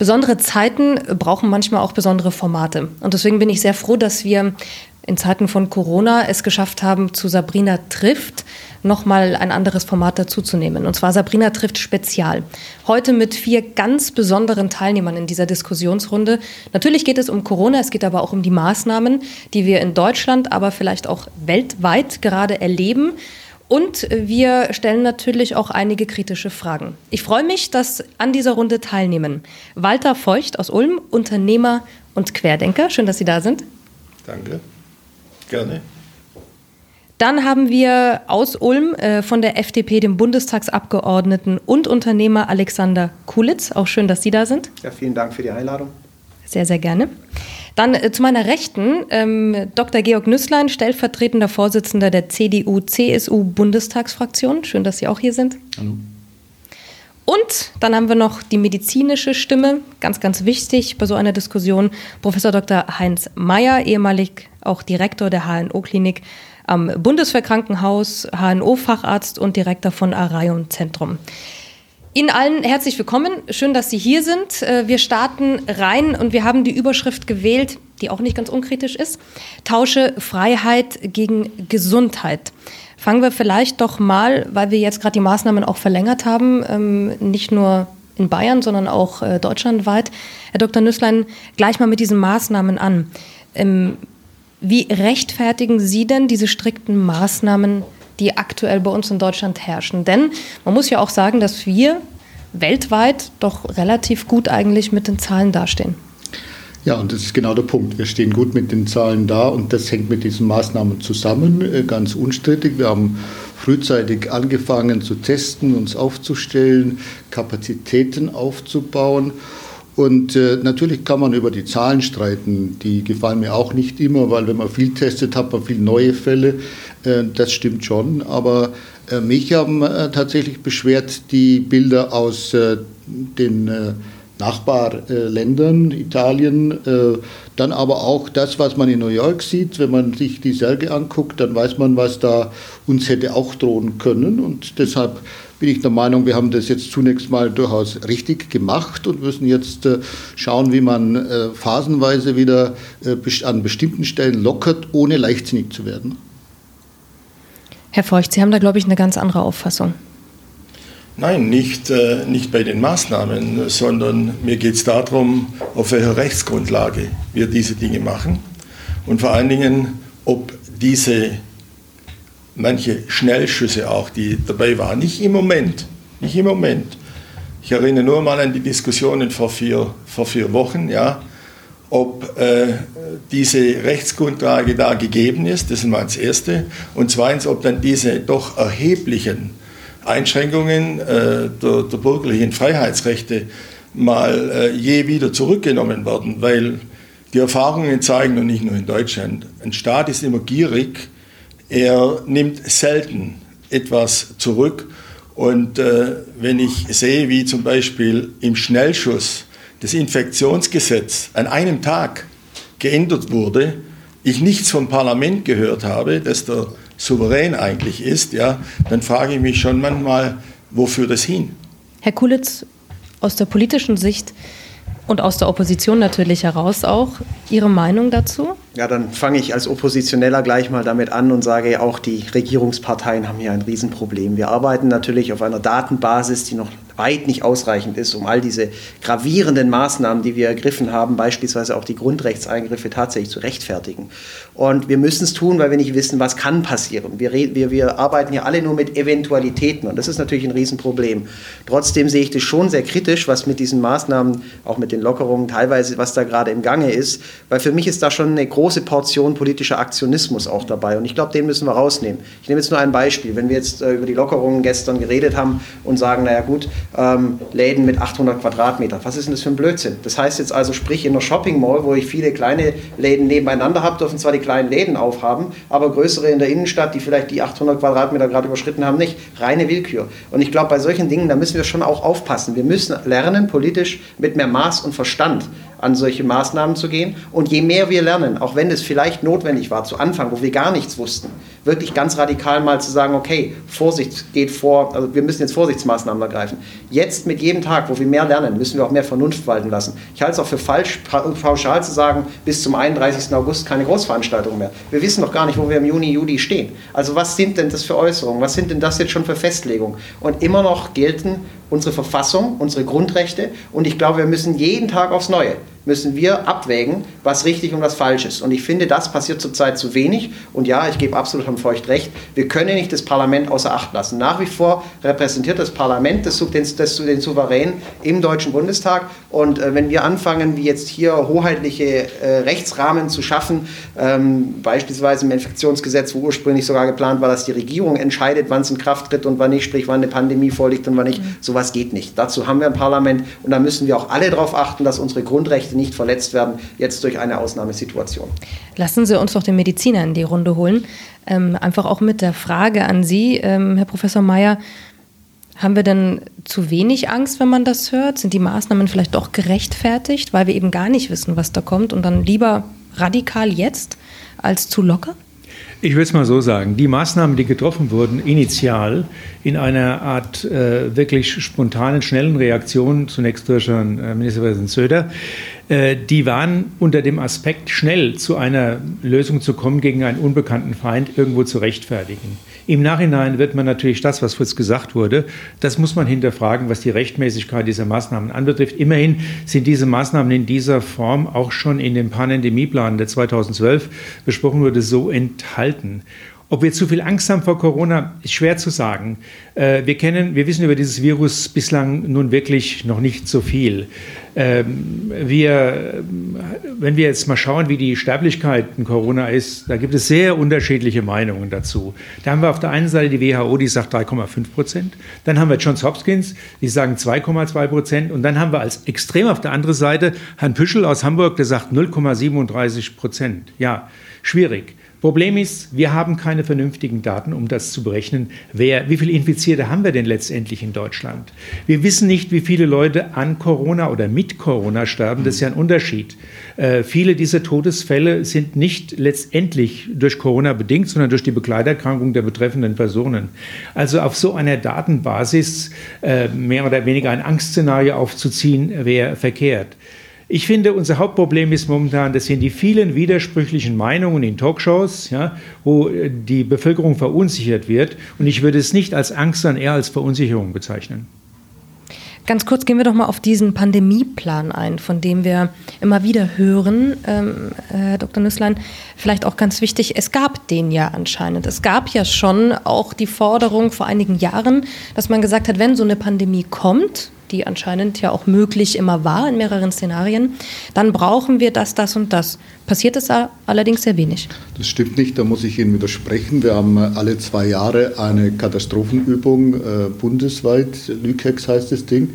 Besondere Zeiten brauchen manchmal auch besondere Formate. Und deswegen bin ich sehr froh, dass wir in Zeiten von Corona es geschafft haben, zu Sabrina trifft nochmal ein anderes Format dazuzunehmen. Und zwar Sabrina trifft Spezial. Heute mit vier ganz besonderen Teilnehmern in dieser Diskussionsrunde. Natürlich geht es um Corona, es geht aber auch um die Maßnahmen, die wir in Deutschland, aber vielleicht auch weltweit gerade erleben. Und wir stellen natürlich auch einige kritische Fragen. Ich freue mich, dass an dieser Runde teilnehmen Walter Feucht aus Ulm, Unternehmer und Querdenker. Schön, dass Sie da sind. Danke. Gerne. Dann haben wir aus Ulm äh, von der FDP den Bundestagsabgeordneten und Unternehmer Alexander Kulitz. Auch schön, dass Sie da sind. Ja, vielen Dank für die Einladung. Sehr, sehr gerne. Dann äh, zu meiner Rechten ähm, Dr. Georg Nüsslein, stellvertretender Vorsitzender der CDU-CSU-Bundestagsfraktion. Schön, dass Sie auch hier sind. Hallo. Und dann haben wir noch die medizinische Stimme, ganz, ganz wichtig bei so einer Diskussion. Professor Dr. Heinz Mayer, ehemalig auch Direktor der HNO-Klinik am Bundeswehrkrankenhaus, HNO-Facharzt und Direktor von Arion Zentrum. Ihnen allen herzlich willkommen. Schön, dass Sie hier sind. Äh, wir starten rein und wir haben die Überschrift gewählt, die auch nicht ganz unkritisch ist. Tausche Freiheit gegen Gesundheit. Fangen wir vielleicht doch mal, weil wir jetzt gerade die Maßnahmen auch verlängert haben, ähm, nicht nur in Bayern, sondern auch äh, deutschlandweit. Herr Dr. Nüsslein, gleich mal mit diesen Maßnahmen an. Ähm, wie rechtfertigen Sie denn diese strikten Maßnahmen die aktuell bei uns in Deutschland herrschen. Denn man muss ja auch sagen, dass wir weltweit doch relativ gut eigentlich mit den Zahlen dastehen. Ja, und das ist genau der Punkt. Wir stehen gut mit den Zahlen da und das hängt mit diesen Maßnahmen zusammen, äh, ganz unstrittig. Wir haben frühzeitig angefangen zu testen, uns aufzustellen, Kapazitäten aufzubauen. Und äh, natürlich kann man über die Zahlen streiten. Die gefallen mir auch nicht immer, weil wenn man viel testet, hat man viele neue Fälle. Äh, das stimmt schon. Aber äh, mich haben äh, tatsächlich beschwert die Bilder aus den Nachbarländern, Italien, dann aber auch das, was man in New York sieht. Wenn man sich die Särge anguckt, dann weiß man, was da uns hätte auch drohen können. Und deshalb bin ich der Meinung, wir haben das jetzt zunächst mal durchaus richtig gemacht und müssen jetzt schauen, wie man phasenweise wieder an bestimmten Stellen lockert, ohne leichtsinnig zu werden. Herr Feucht, Sie haben da, glaube ich, eine ganz andere Auffassung. Nein, nicht, äh, nicht bei den Maßnahmen, sondern mir geht es darum, auf welcher Rechtsgrundlage wir diese Dinge machen und vor allen Dingen, ob diese manche Schnellschüsse auch, die dabei waren. Nicht im Moment, nicht im Moment. Ich erinnere nur mal an die Diskussionen vor vier, vor vier Wochen, ja, ob äh, diese Rechtsgrundlage da gegeben ist, das ist mal das Erste. Und zweitens, ob dann diese doch erheblichen Einschränkungen äh, der, der, bürgerlichen Freiheitsrechte mal äh, je wieder zurückgenommen werden, weil die Erfahrungen zeigen, und nicht nur in Deutschland, ein Staat ist immer gierig, er nimmt selten etwas zurück. Und äh, wenn ich sehe, wie zum Beispiel im Schnellschuss das Infektionsgesetz an einem Tag geändert wurde, ich nichts vom Parlament gehört habe, dass der souverän eigentlich ist, ja, dann frage ich mich schon manchmal, wofür das hin? Herr Kulitz, aus der politischen Sicht und aus der Opposition natürlich heraus auch, Ihre Meinung dazu? Ja, dann fange ich als Oppositioneller gleich mal damit an und sage, auch die Regierungsparteien haben hier ein Riesenproblem. Wir arbeiten natürlich auf einer Datenbasis, die noch weit nicht ausreichend ist, um all diese gravierenden Maßnahmen, die wir ergriffen haben, beispielsweise auch die Grundrechtseingriffe tatsächlich zu rechtfertigen. Und wir müssen es tun, weil wir nicht wissen, was kann passieren. Wir, wir, wir arbeiten ja alle nur mit Eventualitäten und das ist natürlich ein Riesenproblem. Trotzdem sehe ich das schon sehr kritisch, was mit diesen Maßnahmen, auch mit den Lockerungen teilweise, was da gerade im Gange ist, weil für mich ist da schon eine große Portion politischer Aktionismus auch dabei. Und ich glaube, den müssen wir rausnehmen. Ich nehme jetzt nur ein Beispiel. Wenn wir jetzt äh, über die Lockerungen gestern geredet haben und sagen, naja gut, ähm, Läden mit 800 Quadratmeter, was ist denn das für ein Blödsinn? Das heißt jetzt also, sprich in einer Shopping Mall, wo ich viele kleine Läden nebeneinander habe, dürfen zwar die kleinen Läden aufhaben, aber größere in der Innenstadt, die vielleicht die 800 Quadratmeter gerade überschritten haben, nicht. Reine Willkür. Und ich glaube, bei solchen Dingen, da müssen wir schon auch aufpassen. Wir müssen lernen, politisch mit mehr Maß und Verstand an solche Maßnahmen zu gehen. Und je mehr wir lernen, auch wenn es vielleicht notwendig war zu Anfang, wo wir gar nichts wussten, wirklich ganz radikal mal zu sagen, okay, Vorsicht geht vor, also wir müssen jetzt Vorsichtsmaßnahmen ergreifen. Jetzt mit jedem Tag, wo wir mehr lernen, müssen wir auch mehr Vernunft walten lassen. Ich halte es auch für falsch, pauschal zu sagen, bis zum 31. August keine Großveranstaltung mehr. Wir wissen noch gar nicht, wo wir im Juni, Juli stehen. Also was sind denn das für Äußerungen? Was sind denn das jetzt schon für Festlegungen? Und immer noch gelten unsere Verfassung, unsere Grundrechte. Und ich glaube, wir müssen jeden Tag aufs Neue müssen wir abwägen, was richtig und was falsch ist. Und ich finde, das passiert zurzeit zu wenig. Und ja, ich gebe absolut Herrn Feucht recht, wir können nicht das Parlament außer Acht lassen. Nach wie vor repräsentiert das Parlament das, das, das den Souverän im Deutschen Bundestag. Und äh, wenn wir anfangen, wie jetzt hier hoheitliche äh, Rechtsrahmen zu schaffen, ähm, beispielsweise im Infektionsgesetz, wo ursprünglich sogar geplant war, dass die Regierung entscheidet, wann es in Kraft tritt und wann nicht, sprich wann eine Pandemie vorliegt und wann nicht, mhm. sowas geht nicht. Dazu haben wir ein Parlament und da müssen wir auch alle darauf achten, dass unsere Grundrechte Menschenrechte nicht verletzt werden, jetzt durch eine Ausnahmesituation. Lassen Sie uns doch den Mediziner in die Runde holen. Ähm, einfach auch mit der Frage an Sie, ähm, Herr Professor Mayer. Haben wir denn zu wenig Angst, wenn man das hört? Sind die Maßnahmen vielleicht doch gerechtfertigt, weil wir eben gar nicht wissen, was da kommt und dann lieber radikal jetzt als zu locker? Ich würde es mal so sagen, die Maßnahmen, die getroffen wurden, initial in einer Art äh, wirklich spontanen, schnellen Reaktion, zunächst durch Herrn äh, Ministerpräsident Söder, äh, die waren unter dem Aspekt, schnell zu einer Lösung zu kommen gegen einen unbekannten Feind, irgendwo zu rechtfertigen. Im Nachhinein wird man natürlich das, was kurz gesagt wurde, das muss man hinterfragen, was die Rechtmäßigkeit dieser Maßnahmen anbetrifft. Immerhin sind diese Maßnahmen in dieser Form auch schon in dem Pandemieplan, der 2012 besprochen wurde, so enthalten. Ob wir zu viel Angst haben vor Corona, ist schwer zu sagen. Äh, wir kennen, wir wissen über dieses Virus bislang nun wirklich noch nicht so viel. Ähm, wir, wenn wir jetzt mal schauen, wie die Sterblichkeit in Corona ist, da gibt es sehr unterschiedliche Meinungen dazu. Da haben wir auf der einen Seite die WHO, die sagt 3,5 Prozent. Dann haben wir Johns Hopkins, die sagen 2,2 Prozent. Und dann haben wir als extrem auf der anderen Seite Herrn Püschel aus Hamburg, der sagt 0,37 Prozent. Ja, schwierig. Problem ist, wir haben keine vernünftigen Daten, um das zu berechnen. Wer, wie viele Infizierte haben wir denn letztendlich in Deutschland? Wir wissen nicht, wie viele Leute an Corona oder mit Corona sterben. Das ist ja ein Unterschied. Äh, viele dieser Todesfälle sind nicht letztendlich durch Corona bedingt, sondern durch die Begleiterkrankung der betreffenden Personen. Also auf so einer Datenbasis äh, mehr oder weniger ein Angstszenario aufzuziehen, wäre verkehrt. Ich finde, unser Hauptproblem ist momentan, das sind die vielen widersprüchlichen Meinungen in Talkshows, ja, wo äh, die Bevölkerung verunsichert wird. Und ich würde es nicht als Angst, sondern eher als Verunsicherung bezeichnen. Ganz kurz gehen wir doch mal auf diesen Pandemieplan ein, von dem wir immer wieder hören, ähm, Herr Dr. Nüsslein. Vielleicht auch ganz wichtig, es gab den ja anscheinend. Es gab ja schon auch die Forderung vor einigen Jahren, dass man gesagt hat, wenn so eine Pandemie kommt, die anscheinend ja auch möglich immer war in mehreren Szenarien, dann brauchen wir das, das und das. Passiert es allerdings sehr wenig. Das stimmt nicht, da muss ich Ihnen widersprechen. Wir haben alle zwei Jahre eine Katastrophenübung äh, bundesweit, Lükex heißt das Ding.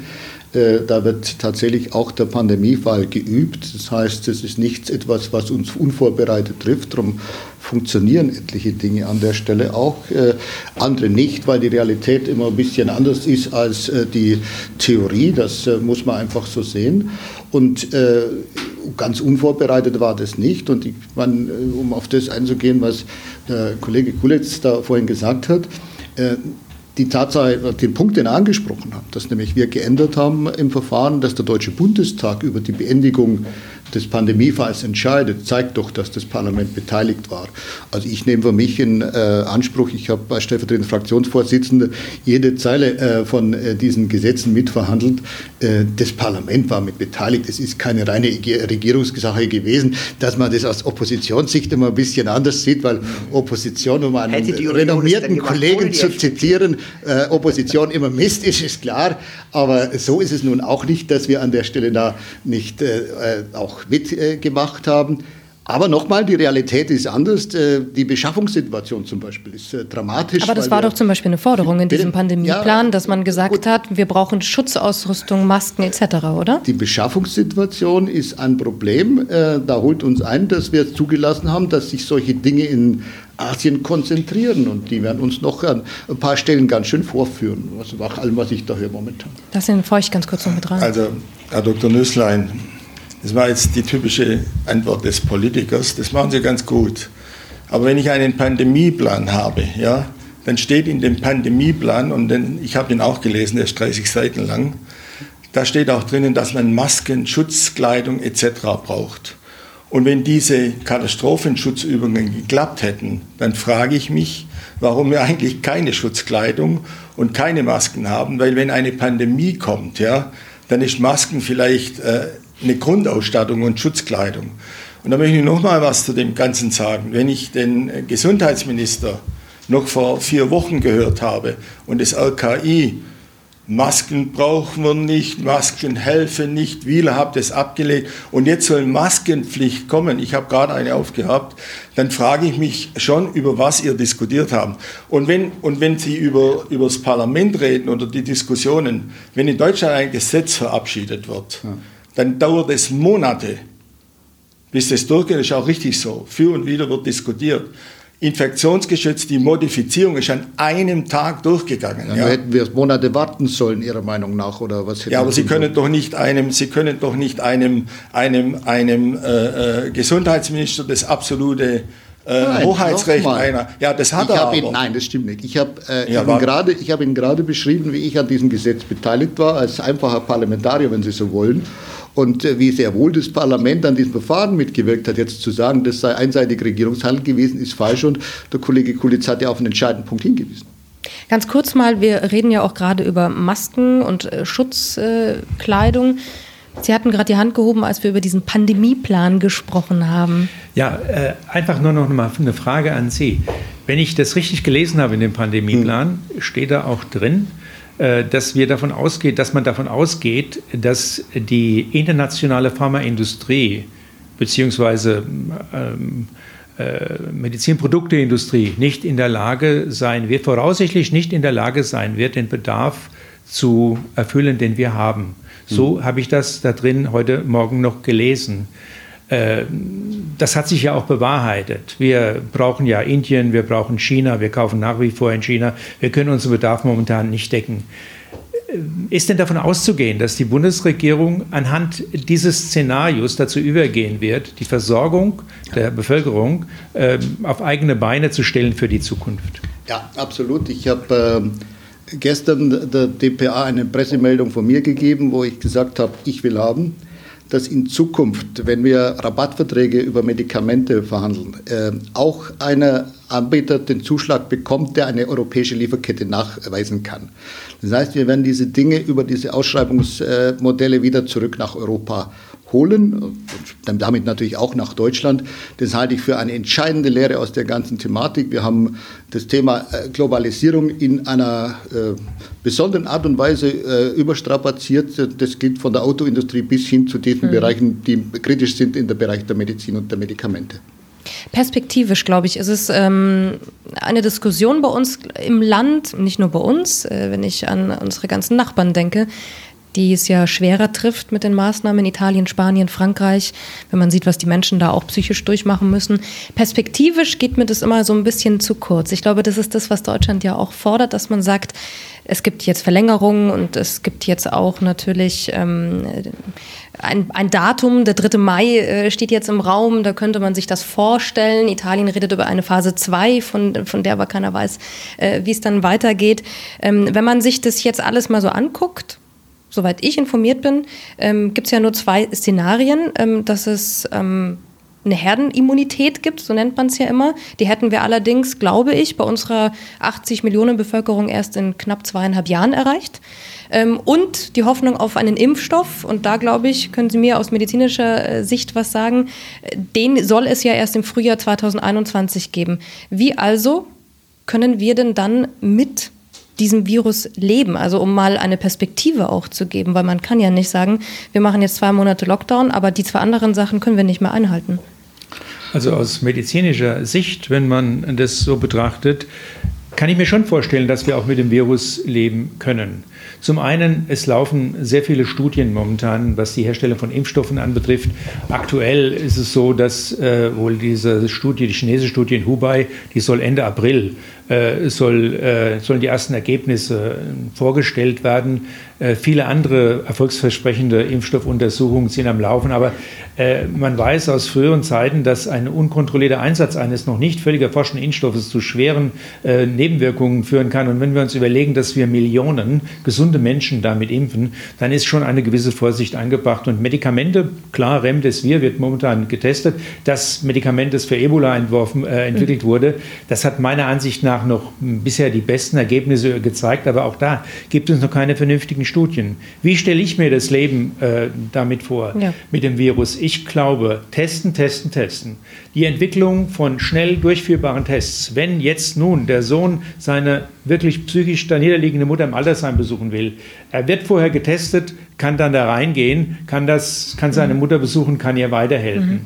Äh, da wird tatsächlich auch der Pandemiefall geübt. Das heißt, es ist nichts etwas, was uns unvorbereitet trifft. Darum funktionieren etliche Dinge an der Stelle auch, äh, andere nicht, weil die Realität immer ein bisschen anders ist als äh, die Theorie. Das muss man einfach so sehen. Und ganz unvorbereitet war das nicht. Und ich, äh, um auf das einzugehen, was der Kollege Kulitz da vorhin gesagt hat, die Tatsache, den Punkt, den er angesprochen hat, dass nämlich wir geändert haben im Verfahren, dass der Deutsche Bundestag über die Beendigung des Pandemiefalls entscheidet, zeigt doch, dass das Parlament beteiligt war. Also ich nehme für mich in äh, Anspruch, ich habe als stellvertretender Fraktionsvorsitzender jede Zeile äh, von äh, diesen Gesetzen mitverhandelt. Äh, das Parlament war mit beteiligt. Es ist keine reine Regierungssache gewesen, dass man das aus Oppositionssicht immer ein bisschen anders sieht, weil Opposition, um einen renommierten Kollegen zu zitieren, äh, Opposition immer Mist ist, ist klar. Aber so ist es nun auch nicht, dass wir an der Stelle da nicht äh, auch auch mitgemacht haben. Aber nochmal, die Realität ist anders. Äh, die Beschaffungssituation zum Beispiel ist äh, dramatisch. Aber das war doch zum Beispiel eine Forderung in diesem Pandemieplan, ja, dass man gesagt gut. hat, wir brauchen Schutzausrüstung, Masken etc., oder? Die Beschaffungssituation ist ein Problem. Äh, da holt uns ein, dass wir zugelassen haben, dass sich solche Dinge in Asien konzentrieren und die werden uns noch an ein paar Stellen ganz schön vorführen, nach allem, was ich da höre momentan. Das sind feucht ganz kurz noch mit rein. Also, Herr Dr. Nüsslein, Das war jetzt die typische Antwort des Politikers. Das machen Sie ganz gut. Aber wenn ich einen Pandemieplan habe, ja, dann steht in dem Pandemieplan, und den, ich habe ihn auch gelesen, der ist 30 Seiten lang, da steht auch drinnen, dass man Masken, Schutzkleidung etc. braucht. Und wenn diese Katastrophenschutzübungen geklappt hätten, dann frage ich mich, warum wir eigentlich keine Schutzkleidung und keine Masken haben, weil wenn eine Pandemie kommt, ja, dann ist Masken vielleicht äh, eine Grundausstattung und Schutzkleidung. Und da möchte ich noch mal was zu dem Ganzen sagen. Wenn ich den Gesundheitsminister noch vor vier Wochen gehört habe und das RKI Masken brauchen wir nicht, Masken helfen nicht, Wieler habt es abgelehnt und jetzt soll Maskenpflicht kommen. Ich habe gerade eine aufgehabt. Dann frage ich mich schon, über was ihr diskutiert habt. Und wenn, und wenn Sie über, über das Parlament reden oder die Diskussionen, wenn in Deutschland ein Gesetz verabschiedet wird, ja. Dann dauert es Monate, bis das durchgeht. Das ist auch richtig so. Für und wieder wird diskutiert infektionsgeschützt, die Modifizierung ist an einem Tag durchgegangen. Dann ja. hätten wir Monate warten sollen, Ihrer Meinung nach, oder was? Ja, aber Sie können doch nicht einem, Sie können doch nicht einem, einem, einem äh, äh Gesundheitsminister das absolute äh, nein, Hoheitsrecht einer. Ja, das hat ich er aber. Ihn, nein, das stimmt nicht. Ich habe äh, ja, ihn gerade beschrieben, wie ich an diesem Gesetz beteiligt war, als einfacher Parlamentarier, wenn Sie so wollen. Und äh, wie sehr wohl das Parlament an diesem Verfahren mitgewirkt hat, jetzt zu sagen, das sei einseitig Regierungshandel gewesen, ist falsch. Und der Kollege Kulitz hat ja auf einen entscheidenden Punkt hingewiesen. Ganz kurz mal, wir reden ja auch gerade über Masken und äh, Schutzkleidung. Sie hatten gerade die Hand gehoben, als wir über diesen Pandemieplan gesprochen haben. Ja, äh, einfach nur noch mal eine Frage an Sie. Wenn ich das richtig gelesen habe in dem Pandemieplan, hm. steht da auch drin, äh, dass wir davon ausgeht, dass man davon ausgeht, dass die internationale Pharmaindustrie beziehungsweise ähm, äh, Medizinprodukteindustrie nicht in der Lage sein wird, voraussichtlich nicht in der Lage sein wird, den Bedarf zu erfüllen, den wir haben. So hm. habe ich das da drin heute Morgen noch gelesen. Äh, das hat sich ja auch bewahrheitet. Wir brauchen ja Indien, wir brauchen China, wir kaufen nach wie vor in China. Wir können unseren Bedarf momentan nicht decken. Äh, ist denn davon auszugehen, dass die Bundesregierung anhand dieses Szenarios dazu übergehen wird, die Versorgung der Bevölkerung äh, auf eigene Beine zu stellen für die Zukunft? Ja, absolut. Ich habe gestern der DPA eine Pressemeldung von mir gegeben, wo ich gesagt habe, ich will haben dass in Zukunft, wenn wir Rabattverträge über Medikamente verhandeln, äh, auch einer Anbieter den Zuschlag bekommt, der eine europäische Lieferkette nachweisen kann. Das heißt, wir werden diese Dinge über diese Ausschreibungsmodelle wieder zurück nach Europa holen und damit natürlich auch nach Deutschland. Das halte ich für eine entscheidende Lehre aus der ganzen Thematik. Wir haben das Thema äh, Globalisierung in einer äh, besonderen Art und Weise äh, überstrapaziert. Das geht von der Autoindustrie bis hin zu diesen mhm. Bereichen, die kritisch sind in der Bereich der Medizin und der Medikamente. Perspektivisch, glaube ich, ist es ähm, eine Diskussion bei uns im Land, nicht nur bei uns, äh, wenn ich an unsere ganzen Nachbarn denke, die es ja schwerer trifft mit den Maßnahmen in Italien, Spanien, Frankreich, wenn man sieht, was die Menschen da auch psychisch durchmachen müssen. Perspektivisch geht mir das immer so ein bisschen zu kurz. Ich glaube, das ist das, was Deutschland ja auch fordert, dass man sagt, es gibt jetzt Verlängerungen und es gibt jetzt auch natürlich ähm, ein, ein, Datum, der 3. Mai äh, steht jetzt im Raum, da könnte man sich das vorstellen. Italien redet über eine Phase 2, von, von der aber keiner weiß, äh, wie es dann weitergeht. Ähm, wenn man sich das jetzt alles mal so anguckt, soweit ich informiert bin, ähm, gibt es ja nur zwei Szenarien, ähm, dass es ähm, eine Herdenimmunität gibt, so nennt man es ja immer. Die hätten wir allerdings, glaube ich, bei unserer 80 Millionen Bevölkerung erst in knapp zweieinhalb Jahren erreicht. Ähm, und die Hoffnung auf einen Impfstoff, und da glaube ich, können Sie mir aus medizinischer äh, Sicht was sagen, den soll es ja erst im Frühjahr 2021 geben. Wie also können wir denn dann mit diesem Virus leben, also um mal eine Perspektive auch zu geben, weil man kann ja nicht sagen, wir machen jetzt zwei Monate Lockdown, aber die zwei anderen Sachen können wir nicht mehr einhalten. Also aus medizinischer Sicht, wenn man das so betrachtet, kann ich mir schon vorstellen, dass wir auch mit dem Virus leben können. Zum einen, es laufen sehr viele Studien momentan, was die Herstellung von Impfstoffen anbetrifft. Aktuell ist es so, dass äh, wohl diese Studie, die chinesische Studie in Hubei, die soll Ende April äh, soll, äh, sollen die ersten Ergebnisse vorgestellt werden. Äh, viele andere erfolgsversprechende Impfstoffuntersuchungen sind am Laufen, aber äh, man weiß aus früheren Zeiten, dass ein unkontrollierter Einsatz eines noch nicht völlig erforschten Impfstoffes zu schweren äh, Nebenwirkungen führen kann. Und wenn wir uns überlegen, dass wir Millionen gesunde Menschen damit impfen, dann ist schon eine gewisse Vorsicht angebracht. Und Medikamente, klar, Remdesivir wird momentan getestet. Das Medikament, das für Ebola entworfen, äh, entwickelt mhm. wurde, das hat meiner Ansicht nach noch bisher die besten Ergebnisse gezeigt. Aber auch da gibt es noch keine vernünftigen Studien. Wie stelle ich mir das Leben äh, damit vor, ja. mit dem Virus? ich glaube, testen, testen, testen. Die Entwicklung von schnell durchführbaren Tests, wenn jetzt nun der Sohn seine wirklich psychisch da niederliegende Mutter im Altersheim besuchen will, er wird vorher getestet, kann dann da reingehen, kann, das, kann seine mhm. Mutter besuchen, kann ihr weiterhelfen. Mhm.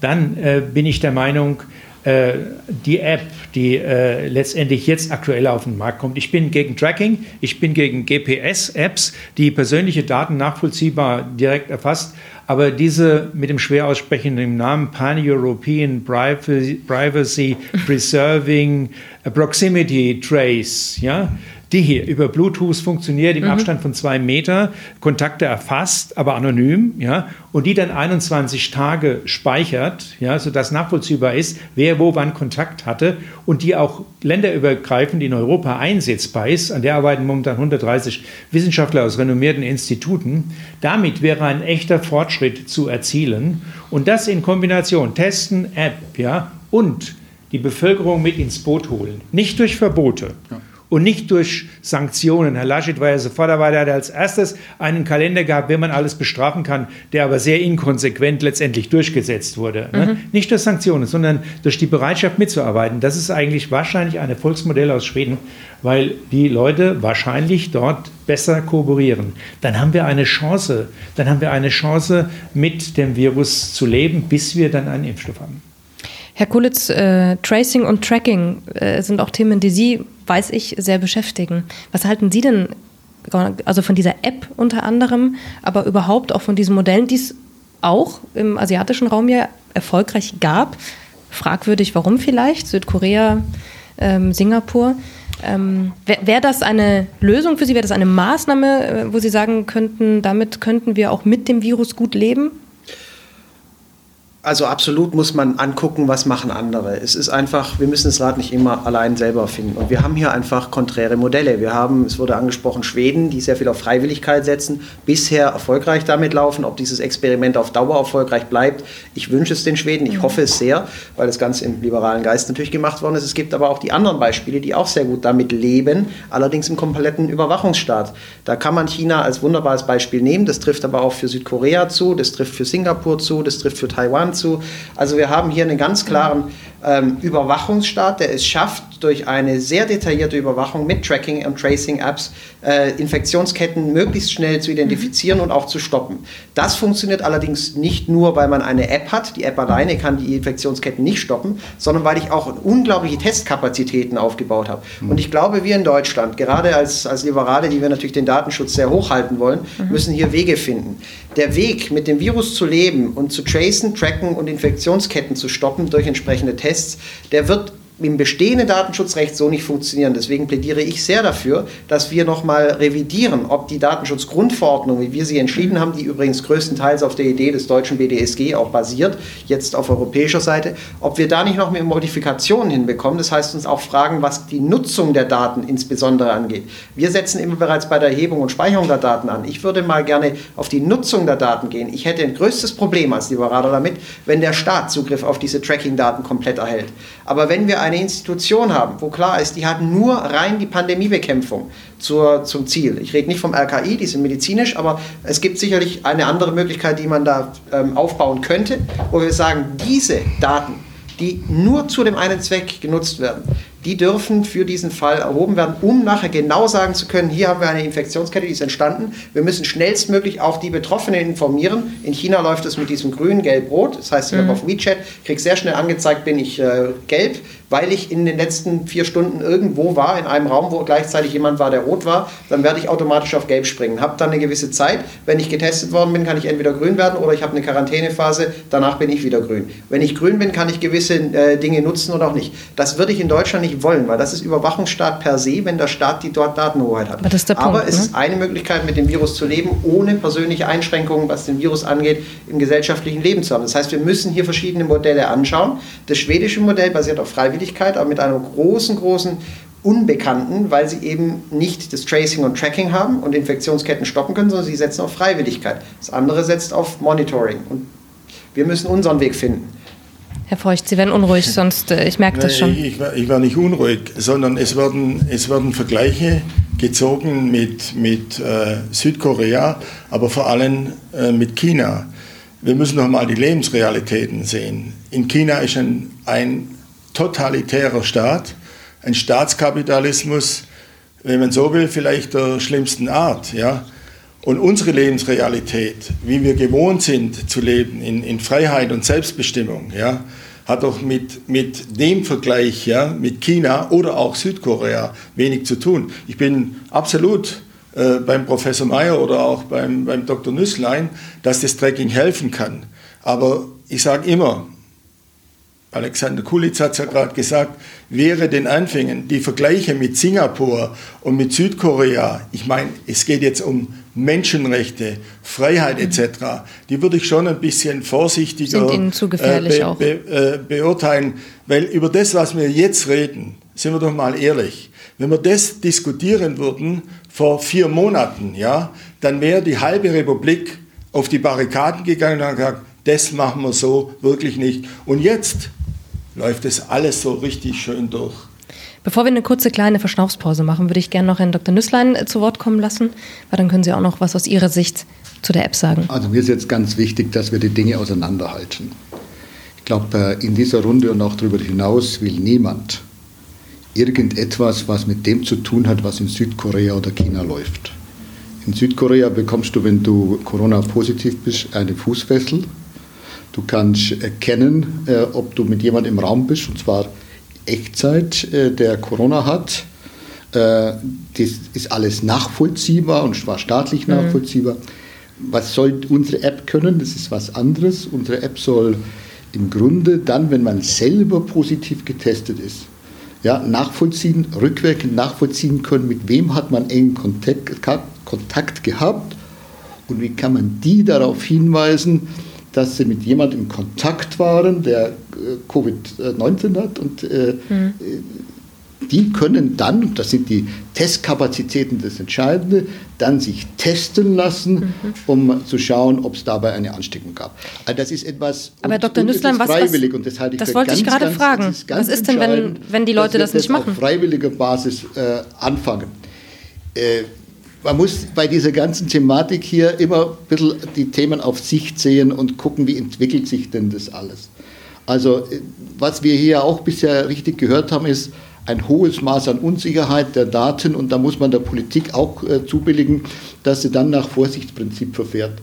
Dann äh, bin ich der Meinung, äh, die App, die äh, letztendlich jetzt aktuell auf den Markt kommt. Ich bin gegen Tracking, ich bin gegen GPS-Apps, die persönliche Daten nachvollziehbar direkt erfasst. Aber diese mit dem schwer aussprechenden Namen Pan-European Privacy Preserving Proximity Trace, ja, die hier über Bluetooth funktioniert im mhm. Abstand von zwei Meter, Kontakte erfasst, aber anonym, ja, und die dann 21 Tage speichert, ja, sodass nachvollziehbar ist, wer wo wann Kontakt hatte und die auch länderübergreifend in Europa einsetzbar ist. An der arbeiten momentan 130 Wissenschaftler aus renommierten Instituten. Damit wäre ein echter Fortschritt zu erzielen und das in Kombination Testen, App, ja, und die Bevölkerung mit ins Boot holen. Nicht durch Verbote. Ja und nicht durch Sanktionen. Herr Laschet war ja sofort dabei, der hat als erstes einen Kalender gehabt, wenn man alles bestrafen kann, der aber sehr inkonsequent letztendlich durchgesetzt wurde. Ne? Mhm. Nicht durch Sanktionen, sondern durch die Bereitschaft mitzuarbeiten. Das ist eigentlich wahrscheinlich ein Erfolgsmodell aus Schweden, weil die Leute wahrscheinlich dort besser kooperieren. Dann haben wir eine Chance, dann haben wir eine Chance, mit dem Virus zu leben, bis wir dann einen Impfstoff haben. Herr Kulitz, äh, Tracing und Tracking äh, sind auch Themen, die Sie, weiß ich, sehr beschäftigen. Was halten Sie denn also von dieser App unter anderem, aber überhaupt auch von diesen Modellen, die es auch im asiatischen Raum ja erfolgreich gab? Fragwürdig, warum vielleicht? Südkorea, ähm, Singapur. Ähm, Wäre wär das eine Lösung für Sie? Wäre das eine Maßnahme, äh, wo Sie sagen könnten, damit könnten wir auch mit dem Virus gut leben? Also absolut muss man angucken, was machen andere. Es ist einfach, wir müssen das Rad nicht immer allein selber finden. Und wir haben hier einfach konträre Modelle. Wir haben, es wurde angesprochen, Schweden, die sehr viel auf Freiwilligkeit setzen, bisher erfolgreich damit laufen. Ob dieses Experiment auf Dauer erfolgreich bleibt, ich wünsche es den Schweden, ich hoffe es sehr, weil das Ganze im liberalen Geist natürlich gemacht worden ist. Es gibt aber auch die anderen Beispiele, die auch sehr gut damit leben, allerdings im kompletten Überwachungsstaat. Da kann man China als wunderbares Beispiel nehmen. Das trifft aber auch für Südkorea zu, das trifft für Singapur zu, das trifft für Taiwan zu. Also wir haben hier einen ganz klaren ähm, Überwachungsstaat, der es schafft, durch eine sehr detaillierte Überwachung mit Tracking- und Tracing-Apps äh, Infektionsketten möglichst schnell zu identifizieren und auch zu stoppen. Das funktioniert allerdings nicht nur, weil man eine App hat. Die App alleine kann die Infektionsketten nicht stoppen, sondern weil ich auch unglaubliche Testkapazitäten aufgebaut habe. Mhm. Und ich glaube, wir in Deutschland, gerade als, als Liberale, die wir natürlich den Datenschutz sehr hoch halten wollen, mhm. müssen hier Wege finden. Der Weg, mit dem Virus zu leben und zu tracen, tracken und Infektionsketten zu stoppen durch entsprechende Tests, der wird im bestehenden Datenschutzrecht so nicht funktionieren. Deswegen plädiere ich sehr dafür, dass wir nochmal revidieren, ob die Datenschutzgrundverordnung, wie wir sie entschieden haben, die übrigens größtenteils auf der Idee des deutschen BDSG auch basiert, jetzt auf europäischer Seite, ob wir da nicht noch mehr Modifikationen hinbekommen. Das heißt uns auch fragen, was die Nutzung der Daten insbesondere angeht. Wir setzen immer bereits bei der Erhebung und Speicherung der Daten an. Ich würde mal gerne auf die Nutzung der Daten gehen. Ich hätte ein größtes Problem als Liberaler damit, wenn der Staat Zugriff auf diese Tracking-Daten komplett erhält. Aber wenn wir eine Institution haben, wo klar ist, die hat nur rein die Pandemiebekämpfung zur, zum Ziel. Ich rede nicht vom RKI, die sind medizinisch, aber es gibt sicherlich eine andere Möglichkeit, die man da ähm, aufbauen könnte, wo wir sagen, diese Daten, die nur zu dem einen Zweck genutzt werden, die dürfen für diesen Fall erhoben werden, um nachher genau sagen zu können, hier haben wir eine Infektionskette, die ist entstanden. Wir müssen schnellstmöglich auch die Betroffenen informieren. In China läuft es mit diesem grün, gelb, rot. Das heißt, ich mhm. habe auf WeChat, kriege sehr schnell angezeigt, bin ich äh, gelb, weil ich in den letzten vier Stunden irgendwo war, in einem Raum, wo gleichzeitig jemand war, der rot war. Dann werde ich automatisch auf gelb springen. Habe dann eine gewisse Zeit. Wenn ich getestet worden bin, kann ich entweder grün werden oder ich habe eine Quarantänephase. Danach bin ich wieder grün. Wenn ich grün bin, kann ich gewisse äh, Dinge nutzen oder auch nicht. Das würde ich in Deutschland nicht nicht wollen, weil das ist Überwachungsstaat per se, wenn der Staat die dort Datenhoheit hat. Aber, Aber Punkt, es ne? ist eine Möglichkeit, mit dem Virus zu leben, ohne persönliche Einschränkungen, was den Virus angeht, im gesellschaftlichen Leben zu haben. Das heißt, wir müssen hier verschiedene Modelle anschauen. Das schwedische Modell basiert auf Freiwilligkeit, aber mit einer großen, großen Unbekannten, weil sie eben nicht das Tracing und Tracking haben und Infektionsketten stoppen können, sondern sie setzen auf Freiwilligkeit. Das andere setzt auf Monitoring. Und wir müssen unseren Weg finden. Herr Feucht, Sie werden unruhig, sonst, äh, ich merke das schon. Ich, war, ich war nicht unruhig, sondern es werden, es werden Vergleiche gezogen mit, mit äh, Südkorea, aber vor allem äh, mit China. Wir müssen noch mal die Lebensrealitäten sehen. In China ist ein, ein totalitärer Staat, ein Staatskapitalismus, wenn man so will, vielleicht der schlimmsten Art. Ja? Und unsere Lebensrealität, wie wir gewohnt sind zu leben in, in Freiheit und Selbstbestimmung, ja, hat doch mit, mit dem Vergleich ja, mit China oder auch Südkorea wenig zu tun. Ich bin absolut äh, beim Professor Mayer oder auch beim, beim Dr. Nüsslein, dass das Tracking helfen kann. Aber ich sage immer, Alexander Kulitz hat es ja gerade gesagt, wäre den Anfängen die Vergleiche mit Singapur und mit Südkorea, ich meine, es geht jetzt um Menschenrechte, Freiheit etc., die würde ich schon ein bisschen vorsichtiger äh, be, be, äh, beurteilen, weil über das, was wir jetzt reden, sind wir doch mal ehrlich, wenn wir das diskutieren würden vor vier Monaten, ja, dann wäre die halbe Republik auf die Barrikaden gegangen und hat gesagt, das machen wir so wirklich nicht. Und jetzt läuft das alles so richtig schön durch. Bevor wir eine kurze kleine Verschnaufspause machen, würde ich gerne noch Herrn Dr. Nüsslein äh, zu Wort kommen lassen, weil dann können Sie auch noch was aus Ihrer Sicht zu der App sagen. Also mir ist jetzt ganz wichtig, dass wir die Dinge auseinanderhalten. Ich glaube, in dieser Runde und auch darüber hinaus will niemand irgendetwas, was mit dem zu tun hat, was in Südkorea oder China läuft. In Südkorea bekommst du, wenn du Corona-positiv bist, eine Fußfessel. Du kannst erkennen, äh, ob du mit jemandem im Raum bist, und zwar Echtzeit, äh, der Corona hat. Äh, das ist alles nachvollziehbar und zwar staatlich mhm. nachvollziehbar. Was soll unsere App können? Das ist was anderes. Unsere App soll im Grunde dann, wenn man selber positiv getestet ist, ja, nachvollziehen, rückwirkend nachvollziehen können, mit wem hat man engen Kontakt, Kontakt gehabt und wie kann man die darauf hinweisen, dass sie mit jemandem in Kontakt waren, der äh, Covid-19 hat und mhm. die können dann, und das sind die Testkapazitäten das Entscheidende, dann sich testen lassen, mhm. um zu schauen, ob es dabei eine Ansteckung gab. Also das ist etwas Aber Dr. Nüsslein, was, freiwillig und das halte ich das wollte ganz, ich gerade ganz, fragen. Ist was ist denn, wenn, wenn die Leute das nicht machen? Auf freiwilliger Basis äh, anfangen. Äh, man muss bei dieser ganzen Thematik hier immer ein bisschen die Themen auf Sicht sehen und gucken, wie entwickelt sich denn das alles. Also was wir hier auch bisher richtig gehört haben, ist ein hohes Maß an Unsicherheit der Daten und da muss man der Politik auch äh, zubilligen, dass sie dann nach Vorsichtsprinzip verfährt.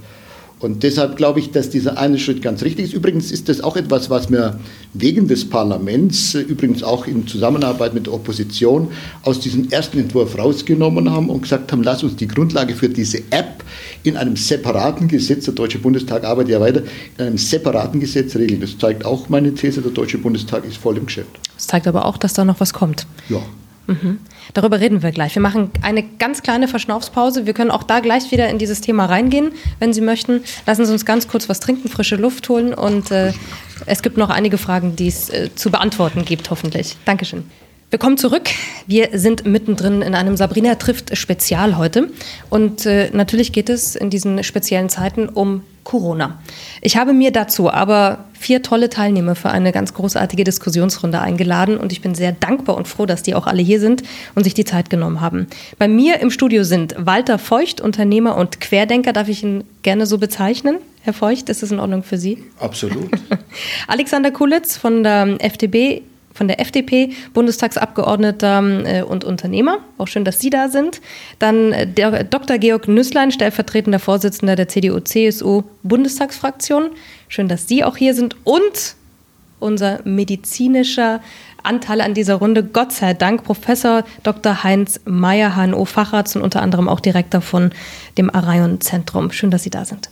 Und deshalb glaube ich, dass dieser eine Schritt ganz richtig ist. Übrigens ist das auch etwas, was wir wegen des Parlaments, übrigens auch in Zusammenarbeit mit der Opposition, aus diesem ersten Entwurf rausgenommen haben und gesagt haben, lass uns die Grundlage für diese App in einem separaten Gesetz, der Deutsche Bundestag arbeitet ja weiter, in einem separaten Gesetz regeln. Das zeigt auch meine These, der Deutsche Bundestag ist voll im Geschäft. Das zeigt aber auch, dass da noch was kommt. Ja. Mhm. Darüber reden wir gleich. Wir machen eine ganz kleine Verschnaufspause. Wir können auch da gleich wieder in dieses Thema reingehen, wenn Sie möchten. Lassen Sie uns ganz kurz was trinken, frische Luft holen und äh, es gibt noch einige Fragen, die es äh, zu beantworten gibt, hoffentlich. Dankeschön. Wir kommen zurück. Wir sind mittendrin in einem Sabrina trifft Spezial heute. Und äh, natürlich geht es in diesen speziellen Zeiten um Corona. Ich habe mir dazu aber vier tolle Teilnehmer für eine ganz großartige Diskussionsrunde eingeladen und ich bin sehr dankbar und froh, dass die auch alle hier sind und sich die Zeit genommen haben. Bei mir im Studio sind Walter Feucht, Unternehmer und Querdenker, darf ich ihn gerne so bezeichnen? Herr Feucht, ist das in Ordnung für Sie? Absolut. Alexander Kulitz von der FDP, von der FDP, Bundestagsabgeordneter äh, und Unternehmer. Auch schön, dass Sie da sind. Dann äh, Dr. Georg Nüsslein, stellvertretender Vorsitzender der CDU-CSU-Bundestagsfraktion. Schön, dass Sie auch hier sind. Und unser medizinischer Anteil an dieser Runde, Gott sei Dank, Professor Dr. Heinz Meyer, HNO-Facharzt und unter anderem auch Direktor von dem Arion-Zentrum. Schön, dass Sie da sind.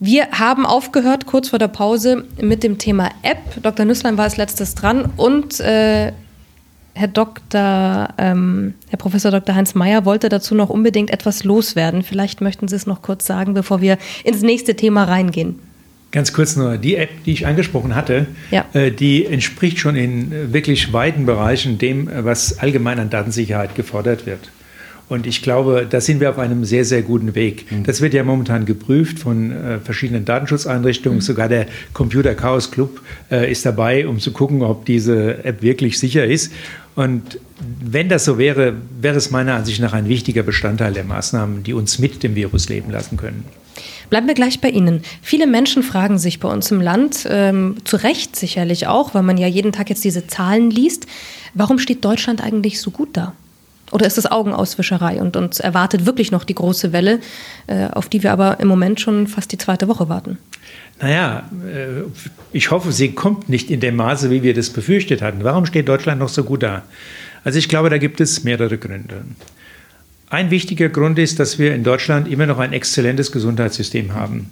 Wir haben aufgehört kurz vor der Pause mit dem Thema App. Dr. Nüsslein war als letztes dran und äh, Herr Dr., ähm, Herr Professor Dr. Heinz Mayer wollte dazu noch unbedingt etwas loswerden. Vielleicht möchten Sie es noch kurz sagen, bevor wir ins nächste Thema reingehen. Ganz kurz nur, die App, die ich angesprochen hatte, ja. äh, die entspricht schon in wirklich weiten Bereichen dem, äh, was allgemein an Datensicherheit gefordert wird. Und ich glaube, da sind wir auf einem sehr, sehr guten Weg. Mhm. Das wird ja momentan geprüft von äh, verschiedenen Datenschutzeinrichtungen. Mhm. Sogar der Computer Chaos Club äh, ist dabei, um zu gucken, ob diese App wirklich sicher ist. Und wenn das so wäre, wäre es meiner Ansicht nach ein wichtiger Bestandteil der Maßnahmen, die uns mit dem Virus leben lassen können. Bleiben wir gleich bei Ihnen. Viele Menschen fragen sich bei uns im Land, ähm, zu Recht sicherlich auch, weil man ja jeden Tag jetzt diese Zahlen liest, warum steht Deutschland eigentlich so gut da? Oder ist das Augenauswischerei und uns erwartet wirklich noch die große Welle, äh, auf die wir aber im Moment schon fast die zweite Woche warten? Naja, äh, ich hoffe, sie kommt nicht in dem Maße, wie wir das befürchtet hatten. Warum steht Deutschland noch so gut da? Also ich glaube, da gibt es mehrere Gründe. Ein wichtiger Grund ist, dass wir in Deutschland immer noch ein exzellentes Gesundheitssystem haben.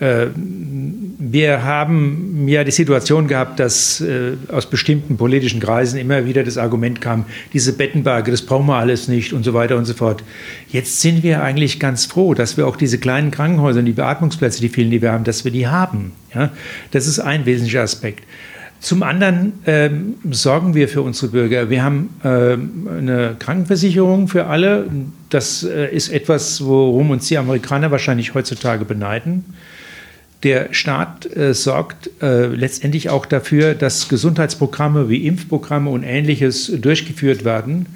Äh, wir haben ja die Situation gehabt, dass äh, aus bestimmten politischen Kreisen immer wieder das Argument kam, diese Bettenberge, das brauchen wir alles nicht und so weiter und so fort. Jetzt sind wir eigentlich ganz froh, dass wir auch diese kleinen Krankenhäuser und die Beatmungsplätze, die vielen, die wir haben, dass wir die haben. Ja? Das ist ein wesentlicher Aspekt. Zum anderen ähm, sorgen wir für unsere Bürger. Wir haben ähm, eine Krankenversicherung für alle. Das äh, ist etwas, worum uns die Amerikaner wahrscheinlich heutzutage beneiden. Der Staat äh, sorgt äh, letztendlich auch dafür, dass Gesundheitsprogramme wie Impfprogramme und ähnliches durchgeführt werden.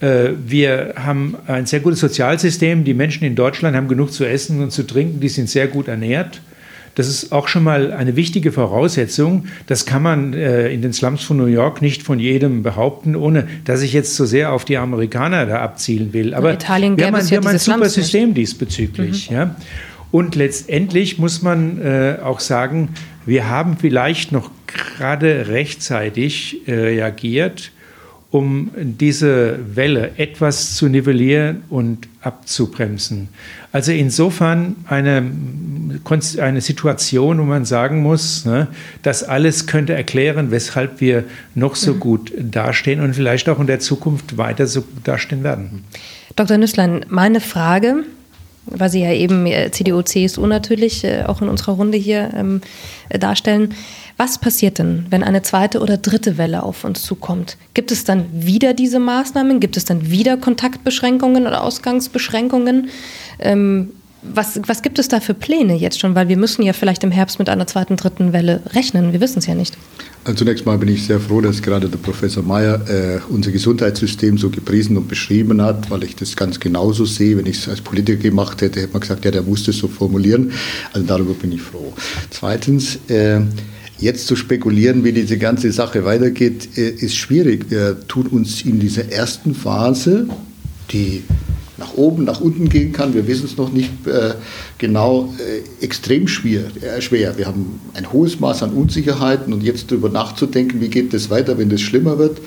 Äh, wir haben ein sehr gutes Sozialsystem. Die Menschen in Deutschland haben genug zu essen und zu trinken. Die sind sehr gut ernährt. Das ist auch schon mal eine wichtige Voraussetzung. Das kann man äh, in den Slums von New York nicht von jedem behaupten, ohne dass ich jetzt so sehr auf die Amerikaner da abzielen will. Aber Italien wir haben, ein, wir haben ein super System diesbezüglich. Mhm. Ja. Und letztendlich muss man äh, auch sagen, wir haben vielleicht noch gerade rechtzeitig äh, reagiert um diese Welle etwas zu nivellieren und abzubremsen. Also insofern eine, eine Situation, wo man sagen muss, ne, das alles könnte erklären, weshalb wir noch so mhm. gut dastehen und vielleicht auch in der Zukunft weiter so dastehen werden. Dr. Nüsslein, meine Frage, weil Sie ja eben äh, CDU, CSU natürlich äh, auch in unserer Runde hier ähm, darstellen. Was passiert denn, wenn eine zweite oder dritte Welle auf uns zukommt? Gibt es dann wieder diese Maßnahmen? Gibt es dann wieder Kontaktbeschränkungen oder Ausgangsbeschränkungen? Ähm, was, was gibt es da für Pläne jetzt schon? Weil wir müssen ja vielleicht im Herbst mit einer zweiten, dritten Welle rechnen. Wir wissen es ja nicht. Also zunächst mal bin ich sehr froh, dass gerade der Professor Mayer äh, unser Gesundheitssystem so gepriesen und beschrieben hat, weil ich das ganz genauso sehe. Wenn ich es als Politiker gemacht hätte, hätte man gesagt, ja, der muss das so formulieren. Also darüber bin ich froh. Zweitens, äh, Jetzt zu spekulieren, wie diese ganze Sache weitergeht, äh, ist schwierig. Wir tun uns in dieser ersten Phase, die nach oben, nach unten gehen kann, wir wissen es noch nicht äh, genau, äh, extrem schwer, schwer. Wir haben ein hohes Maß an Unsicherheiten und jetzt darüber nachzudenken, wie geht es weiter, wenn das schlimmer wird.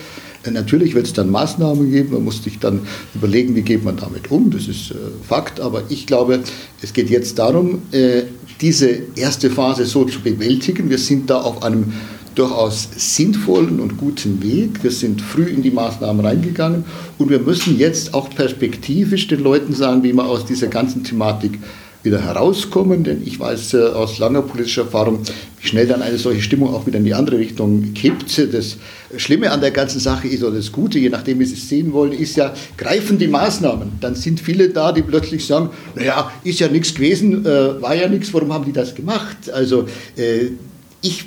Natürlich wird es dann Maßnahmen geben, man muss sich dann überlegen, wie geht man damit um, das ist äh, Fakt, aber ich glaube, es geht jetzt darum, äh, diese erste Phase so zu bewältigen. Wir sind da auf einem durchaus sinnvollen und guten Weg. Wir sind früh in die Maßnahmen reingegangen und wir müssen jetzt auch perspektivisch den Leuten sagen, wie man aus dieser ganzen Thematik wieder herauskommen, denn ich weiß äh, aus langer politischer Erfahrung, wie schnell dann eine solche Stimmung auch wieder in die andere Richtung kippt. Das Schlimme an der ganzen Sache ist, oder das Gute, je nachdem, wie Sie es sehen wollen, ist ja, greifen die Maßnahmen. Dann sind viele da, die plötzlich sagen, naja, ist ja nichts gewesen, äh, war ja nichts, warum haben die das gemacht? Also äh, ich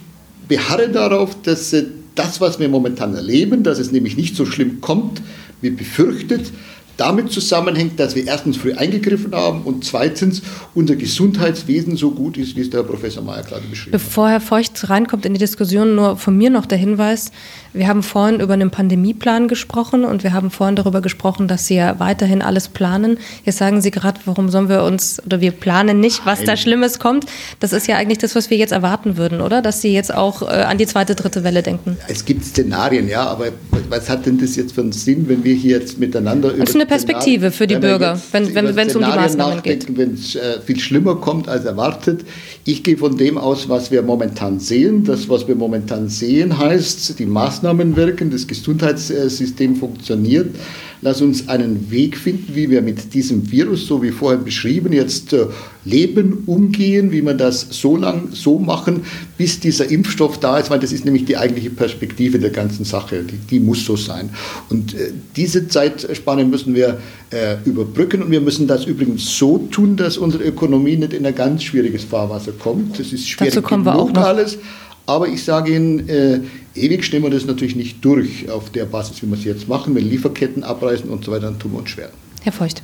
beharre darauf, dass äh, das, was wir momentan erleben, dass es nämlich nicht so schlimm kommt, wie befürchtet, damit zusammenhängt, dass wir erstens früh eingegriffen haben und zweitens unser Gesundheitswesen so gut ist, wie es der Professor Mayer gerade beschrieben hat. Bevor Herr Feucht reinkommt in die Diskussion, nur von mir noch der Hinweis, wir haben vorhin über einen Pandemieplan gesprochen und wir haben vorhin darüber gesprochen, dass Sie ja weiterhin alles planen. Jetzt sagen Sie gerade, warum sollen wir uns oder wir planen nicht, was Nein. da Schlimmes kommt. Das ist ja eigentlich das, was wir jetzt erwarten würden, oder? Dass Sie jetzt auch äh, an die zweite, dritte Welle denken. Es gibt Szenarien, ja, aber was hat denn das jetzt für einen Sinn, wenn wir hier jetzt miteinander über eine Perspektive für die Bürger, wenn, wenn, wenn es um die Maßnahmen geht. Wenn es äh, viel schlimmer kommt als erwartet. Ich gehe von dem aus, was wir momentan sehen. Das, was wir momentan sehen, heißt, die Maßnahmen wirken, das Gesundheitssystem funktioniert. Lass uns einen Weg finden, wie wir mit diesem Virus, so wie vorhin beschrieben, jetzt äh, leben, umgehen, wie wir das so lang so machen, bis dieser Impfstoff da ist, weil das ist nämlich die eigentliche Perspektive der ganzen Sache. Die, die muss so sein. Und äh, diese Zeitspanne müssen wir äh, überbrücken und wir müssen das übrigens so tun, dass unsere Ökonomie nicht in ein ganz schwieriges Fahrwasser kommt. Das ist schwierig Dazu kommen wir auch noch. alles. Aber ich sage Ihnen, äh, ewig stehen wir das natürlich nicht durch auf der Basis, wie wir es jetzt machen. Wenn Lieferketten abreißen und so weiter, dann tun wir uns schwer. Herr Feucht.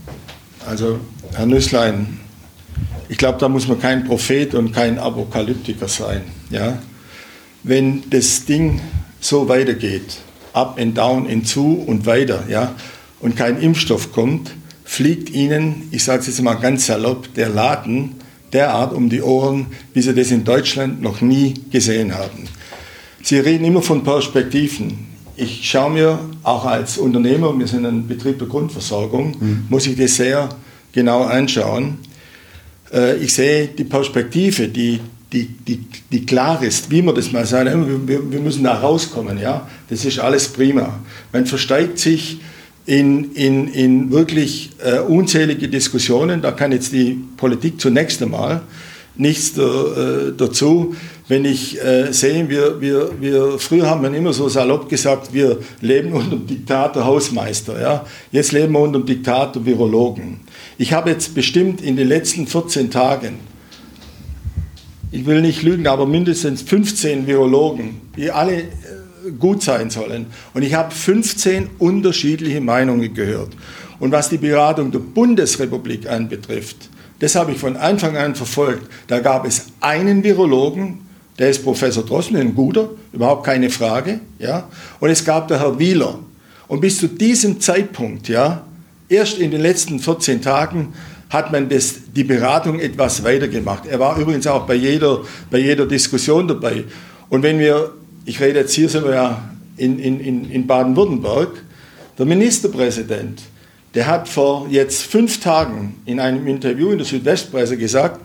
Also, Herr Nüsslein, ich glaube, da muss man kein Prophet und kein Apokalyptiker sein. Ja? Wenn das Ding so weitergeht, up and down, in zu und weiter, ja, und kein Impfstoff kommt, fliegt Ihnen, ich sage es jetzt mal ganz salopp, der Laden derart um die Ohren, wie Sie das in Deutschland noch nie gesehen haben. Sie reden immer von Perspektiven. Ich schaue mir auch als Unternehmer, wir sind ein Betrieb der Grundversorgung, mhm. muss ich das sehr genau anschauen. Äh, ich sehe die Perspektive, die, die, die, die klar ist, wie man das mal sagt, wir, wir müssen da rauskommen, ja, das ist alles prima. Man versteigt sich in, in, in wirklich äh, unzählige Diskussionen. Da kann jetzt die Politik zunächst einmal nichts da, äh, dazu. Wenn ich äh, sehe, wir, wir, wir, früher haben wir immer so salopp gesagt, wir leben unter dem Diktat der Hausmeister. Ja? Jetzt leben wir unter dem Diktat der Virologen. Ich habe jetzt bestimmt in den letzten 14 Tagen, ich will nicht lügen, aber mindestens 15 Virologen, die alle äh, gut sein sollen. Und ich habe 15 unterschiedliche Meinungen gehört. Und was die Beratung der Bundesrepublik anbetrifft, das habe ich von Anfang an verfolgt. Da gab es einen Virologen, der ist Professor Drossel, ein guter, überhaupt keine Frage. Ja? Und es gab der Herr Wieler. Und bis zu diesem Zeitpunkt, ja, erst in den letzten 14 Tagen, hat man das, die Beratung etwas weitergemacht. Er war übrigens auch bei jeder, bei jeder Diskussion dabei. Und wenn wir ich rede jetzt hier sind wir ja in, in, in Baden-Württemberg, der Ministerpräsident, der hat vor jetzt fünf Tagen in einem Interview in der Südwestpresse gesagt,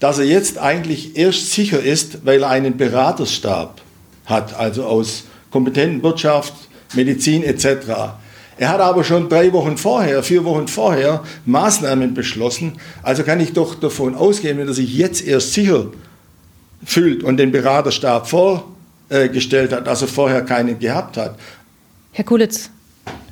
dass er jetzt eigentlich erst sicher ist, weil er einen Beraterstab hat, also aus kompetenten Wirtschaft, Medizin etc. Er hat aber schon drei Wochen vorher, vier Wochen vorher Maßnahmen beschlossen. Also kann ich doch davon ausgehen, wenn er sich jetzt erst sicher fühlt und den Beraterstab vor äh, gestellt hat, dass er vorher keinen gehabt hat. Herr Kulitz,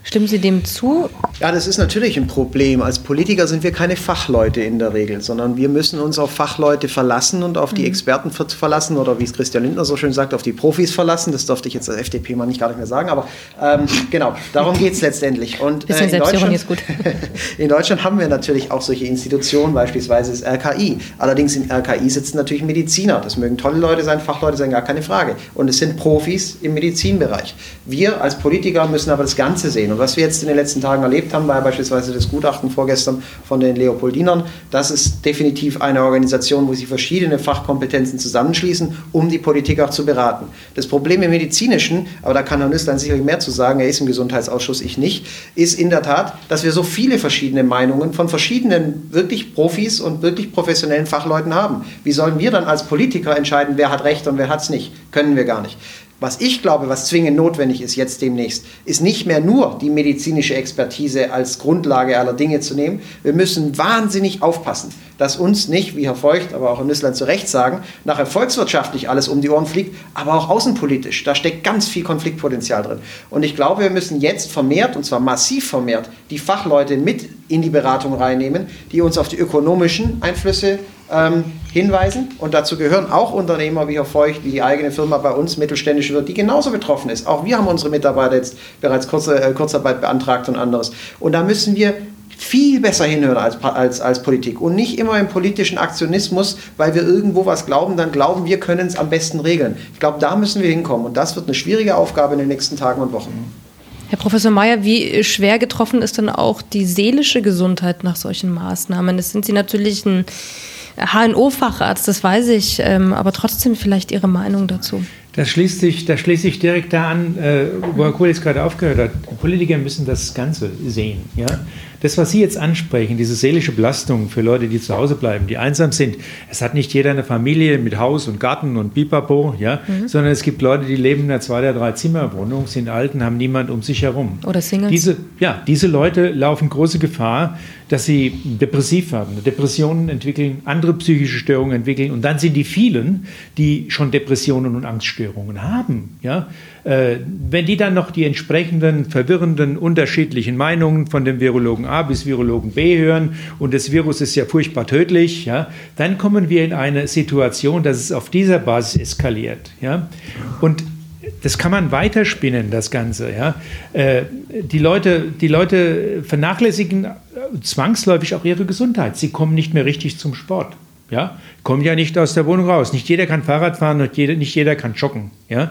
Stimmen Sie dem zu? Ja, das ist natürlich ein Problem. Als Politiker sind wir keine Fachleute in der Regel, sondern wir müssen uns auf Fachleute verlassen und auf die mhm. Experten verlassen oder wie es Christian Lindner so schön sagt, auf die Profis verlassen. Das durfte ich jetzt als FDP mal nicht gar nicht mehr sagen, aber ähm, genau, darum geht es letztendlich. Und äh, in, Deutschland, ist gut. in Deutschland haben wir natürlich auch solche Institutionen, beispielsweise das RKI. Allerdings im RKI sitzen natürlich Mediziner. Das mögen tolle Leute sein, Fachleute sein, gar keine Frage. Und es sind Profis im Medizinbereich. Wir als Politiker müssen aber das Ganze sehen. Und was wir jetzt in den letzten Tagen erlebt haben, war beispielsweise das Gutachten vorgestern von den Leopoldinern. Das ist definitiv eine Organisation, wo sich verschiedene Fachkompetenzen zusammenschließen, um die Politik auch zu beraten. Das Problem im Medizinischen, aber da kann Herr Nüsslein sicherlich mehr zu sagen, er ist im Gesundheitsausschuss, ich nicht, ist in der Tat, dass wir so viele verschiedene Meinungen von verschiedenen wirklich Profis und wirklich professionellen Fachleuten haben. Wie sollen wir dann als Politiker entscheiden, wer hat Recht und wer hat es nicht? Können wir gar nicht. Was ich glaube, was zwingend notwendig ist jetzt demnächst, ist nicht mehr nur die medizinische Expertise als Grundlage aller Dinge zu nehmen. Wir müssen wahnsinnig aufpassen, dass uns nicht, wie Herr Feucht, aber auch Herr Nüsslein zu Recht sagen, nachher volkswirtschaftlich alles um die Ohren fliegt, aber auch außenpolitisch. Da steckt ganz viel Konfliktpotenzial drin. Und ich glaube, wir müssen jetzt vermehrt, und zwar massiv vermehrt, die Fachleute mit in die Beratung reinnehmen, die uns auf die ökonomischen Einflüsse ähm, hinweisen. Und dazu gehören auch Unternehmer wie Herr Feucht, wie die eigene Firma bei uns, mittelständische wird, die genauso betroffen ist. Auch wir haben unsere Mitarbeiter jetzt bereits Kurze, äh, Kurzarbeit beantragt und anderes. Und da müssen wir viel besser hinhören als, als, als Politik und nicht immer im politischen Aktionismus, weil wir irgendwo was glauben, dann glauben wir können es am besten regeln. Ich glaube, da müssen wir hinkommen und das wird eine schwierige Aufgabe in den nächsten Tagen und Wochen. Herr Professor Mayer, wie schwer getroffen ist denn auch die seelische Gesundheit nach solchen Maßnahmen? Das sind Sie natürlich ein HNO-Facharzt, das weiß ich, ähm, aber trotzdem vielleicht Ihre Meinung dazu. Das schließt sich, das schließt sich direkt da an, äh, wo Herr jetzt gerade aufgehört hat. Politiker müssen das Ganze sehen. Ja? Das, was Sie jetzt ansprechen, diese seelische Belastung für Leute, die zu Hause bleiben, die einsam sind, es hat nicht jeder eine Familie mit Haus und Garten und Bipapo, ja? Mhm. sondern es gibt Leute, die leben in einer Zwei- oder Drei-Zimmer-Wohnung, sind alt und haben niemand um sich herum. Oder Singles. Diese, ja, diese Leute laufen große Gefahr, dass sie depressiv werden, Depressionen entwickeln, andere psychische Störungen entwickeln und dann sind die vielen, die schon Depressionen und Angststörungen haben. Ja? Äh, wenn die dann noch die entsprechenden verwirrenden, unterschiedlichen Meinungen von dem Virologen A bis Virologen B hören und das Virus ist ja furchtbar tödlich, ja, dann kommen wir in eine Situation, dass es auf dieser Basis eskaliert. Ja? Und das kann man weiterspinnen, das Ganze. Ja? Äh, die, Leute, die Leute vernachlässigen zwangsläufig auch ihre Gesundheit. Sie kommen nicht mehr richtig zum Sport. Ja? Kommen ja nicht aus der Wohnung raus. Nicht jeder kann Fahrrad fahren und nicht jeder kann joggen. Ja?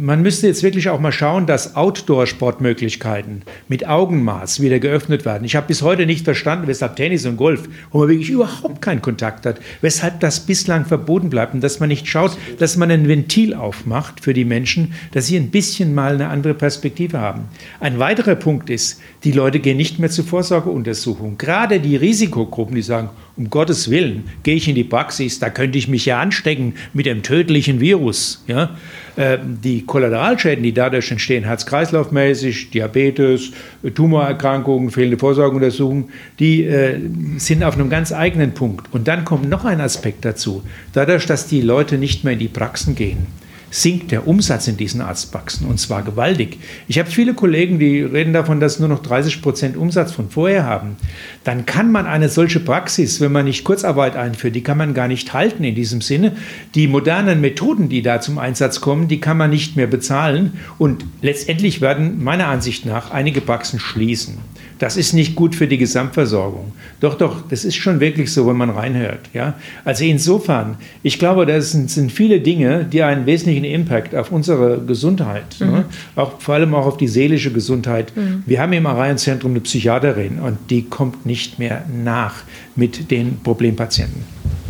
man müsste jetzt wirklich auch mal schauen, dass Outdoor-Sportmöglichkeiten mit Augenmaß wieder geöffnet werden. Ich habe bis heute nicht verstanden, weshalb Tennis und Golf, wo man wirklich überhaupt keinen Kontakt hat, weshalb das bislang verboten bleibt und dass man nicht schaut, dass man ein Ventil aufmacht für die Menschen, dass sie ein bisschen mal eine andere Perspektive haben. Ein weiterer Punkt ist, die Leute gehen nicht mehr zur Vorsorgeuntersuchung. Gerade die Risikogruppen, die sagen, um Gottes Willen, gehe ich in die Praxis, da könnte ich mich ja anstecken mit dem tödlichen Virus. Ja? Äh, die Kollateralschäden, die dadurch entstehen, Herz-Kreislauf-mäßig, Diabetes, Tumorerkrankungen, fehlende Vorsorgeuntersuchungen, die äh, sind auf einem ganz eigenen Punkt. Und dann kommt noch ein Aspekt dazu. Dadurch, dass die Leute nicht mehr in die Praxen gehen, sinkt der Umsatz in diesen Arztpraxen und zwar gewaltig. Ich habe viele Kollegen, die reden davon, dass nur noch 30 Prozent Umsatz von vorher haben. Dann kann man eine solche Praxis, wenn man nicht Kurzarbeit einführt, die kann man gar nicht halten in diesem Sinne. Die modernen Methoden, die da zum Einsatz kommen, die kann man nicht mehr bezahlen und letztendlich werden meiner Ansicht nach einige Praxen schließen. Das ist nicht gut für die Gesamtversorgung. Doch, doch, das ist schon wirklich so, wenn man reinhört. Ja? Also insofern, ich glaube, das sind, sind viele Dinge, die einen wesentlichen Impact auf unsere Gesundheit, ne? mhm. ne? auch, vor allem auch auf die seelische Gesundheit. Mhm. Wir haben im Arienzentrum eine Psychiaterin und die kommt nicht mehr nach mit den Problempatienten.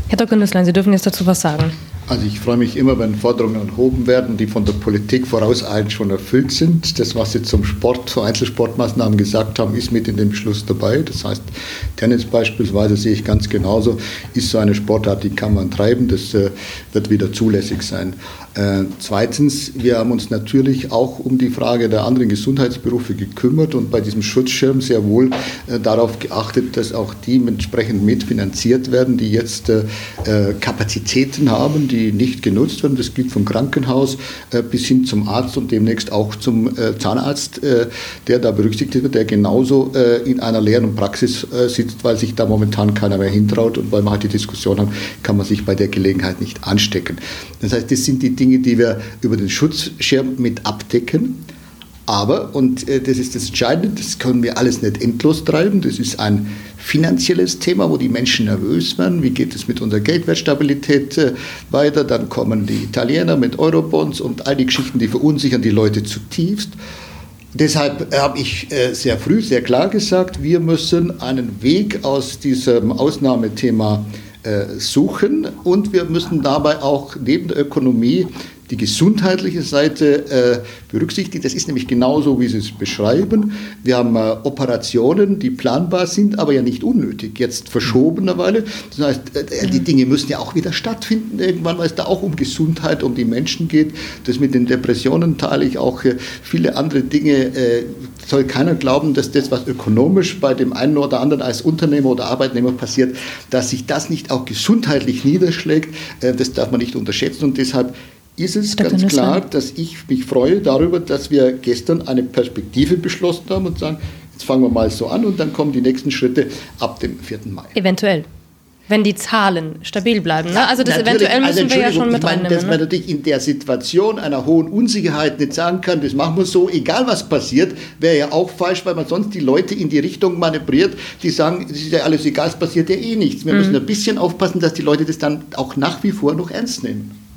Herr Dr. Nüsslein, Sie dürfen jetzt dazu was sagen. Also ich freue mich immer, wenn Forderungen erhoben werden, die von der Politik vorauseilend schon erfüllt sind. Das, was Sie zum Sport, zu Einzelsportmaßnahmen gesagt haben, ist mit in dem Beschluss dabei. Das heißt, Tennis beispielsweise sehe ich ganz genauso, ist so eine Sportart, die kann man treiben. Das äh, wird wieder zulässig sein. Äh, zweitens, wir haben uns natürlich auch um die Frage der anderen Gesundheitsberufe gekümmert und bei diesem Schutzschirm sehr wohl äh, darauf geachtet, dass auch die entsprechend mitfinanziert werden, die jetzt äh, äh Kapazitäten haben, die nicht genutzt werden. Das gilt vom Krankenhaus äh, bis hin zum Arzt und demnächst auch zum äh, Zahnarzt, der da berücksichtigt wird, der genauso in einer leeren Praxis sitzt, weil sich da momentan keiner mehr hintraut und weil man halt die Diskussion hat, kann man sich bei der Gelegenheit nicht anstecken. Das heißt, das sind die Dinge, Dinge, die wir über den Schutzschirm mit abdecken. Aber, und äh, das ist das Entscheidende, das können wir alles nicht endlos treiben. Das ist ein finanzielles Thema, wo die Menschen nervös werden. Wie geht es mit unserer Geldwertstabilität äh, weiter? Dann kommen die Italiener mit Eurobonds und all die Geschichten, die verunsichern die Leute zutiefst. Deshalb habe ich äh, sehr früh, sehr klar gesagt, wir müssen einen Weg aus diesem Ausnahmethema äh, suchen. Und wir müssen dabei auch neben der Ökonomie die gesundheitliche Seite äh, berücksichtigt. Das ist nämlich genauso, wie Sie es beschreiben. Wir haben äh, Operationen, die planbar sind, aber ja nicht unnötig, jetzt verschobenerweise. Das heißt, äh, die Dinge müssen ja auch wieder stattfinden irgendwann, weil es da auch um Gesundheit, um die Menschen geht. Das mit den Depressionen teile ich auch äh, viele andere Dinge. Äh, soll keiner glauben, dass das, was ökonomisch bei dem einen oder anderen als Unternehmer oder Arbeitnehmer passiert, dass sich das nicht auch gesundheitlich niederschlägt. Äh, das darf man nicht unterschätzen und deshalb ist es ganz klar, dass ich mich freue darüber, dass wir gestern eine Perspektive beschlossen haben und sagen, jetzt fangen wir mal so an und dann kommen die nächsten Schritte ab dem 4. Mai. Eventuell. Wenn die Zahlen stabil bleiben. Ne? Also das eventuell müssen also wir ja schon mit ich meine, reinnehmen. Dass ne? man natürlich in der Situation einer hohen Unsicherheit nicht sagen kann, das machen wir so, egal was passiert, wäre ja auch falsch, weil man sonst die Leute in die Richtung manövriert, die sagen, es ist ja alles egal, es passiert ja eh nichts. Wir mhm. müssen ein bisschen aufpassen, dass die Leute das dann auch nach wie vor noch ernst nehmen.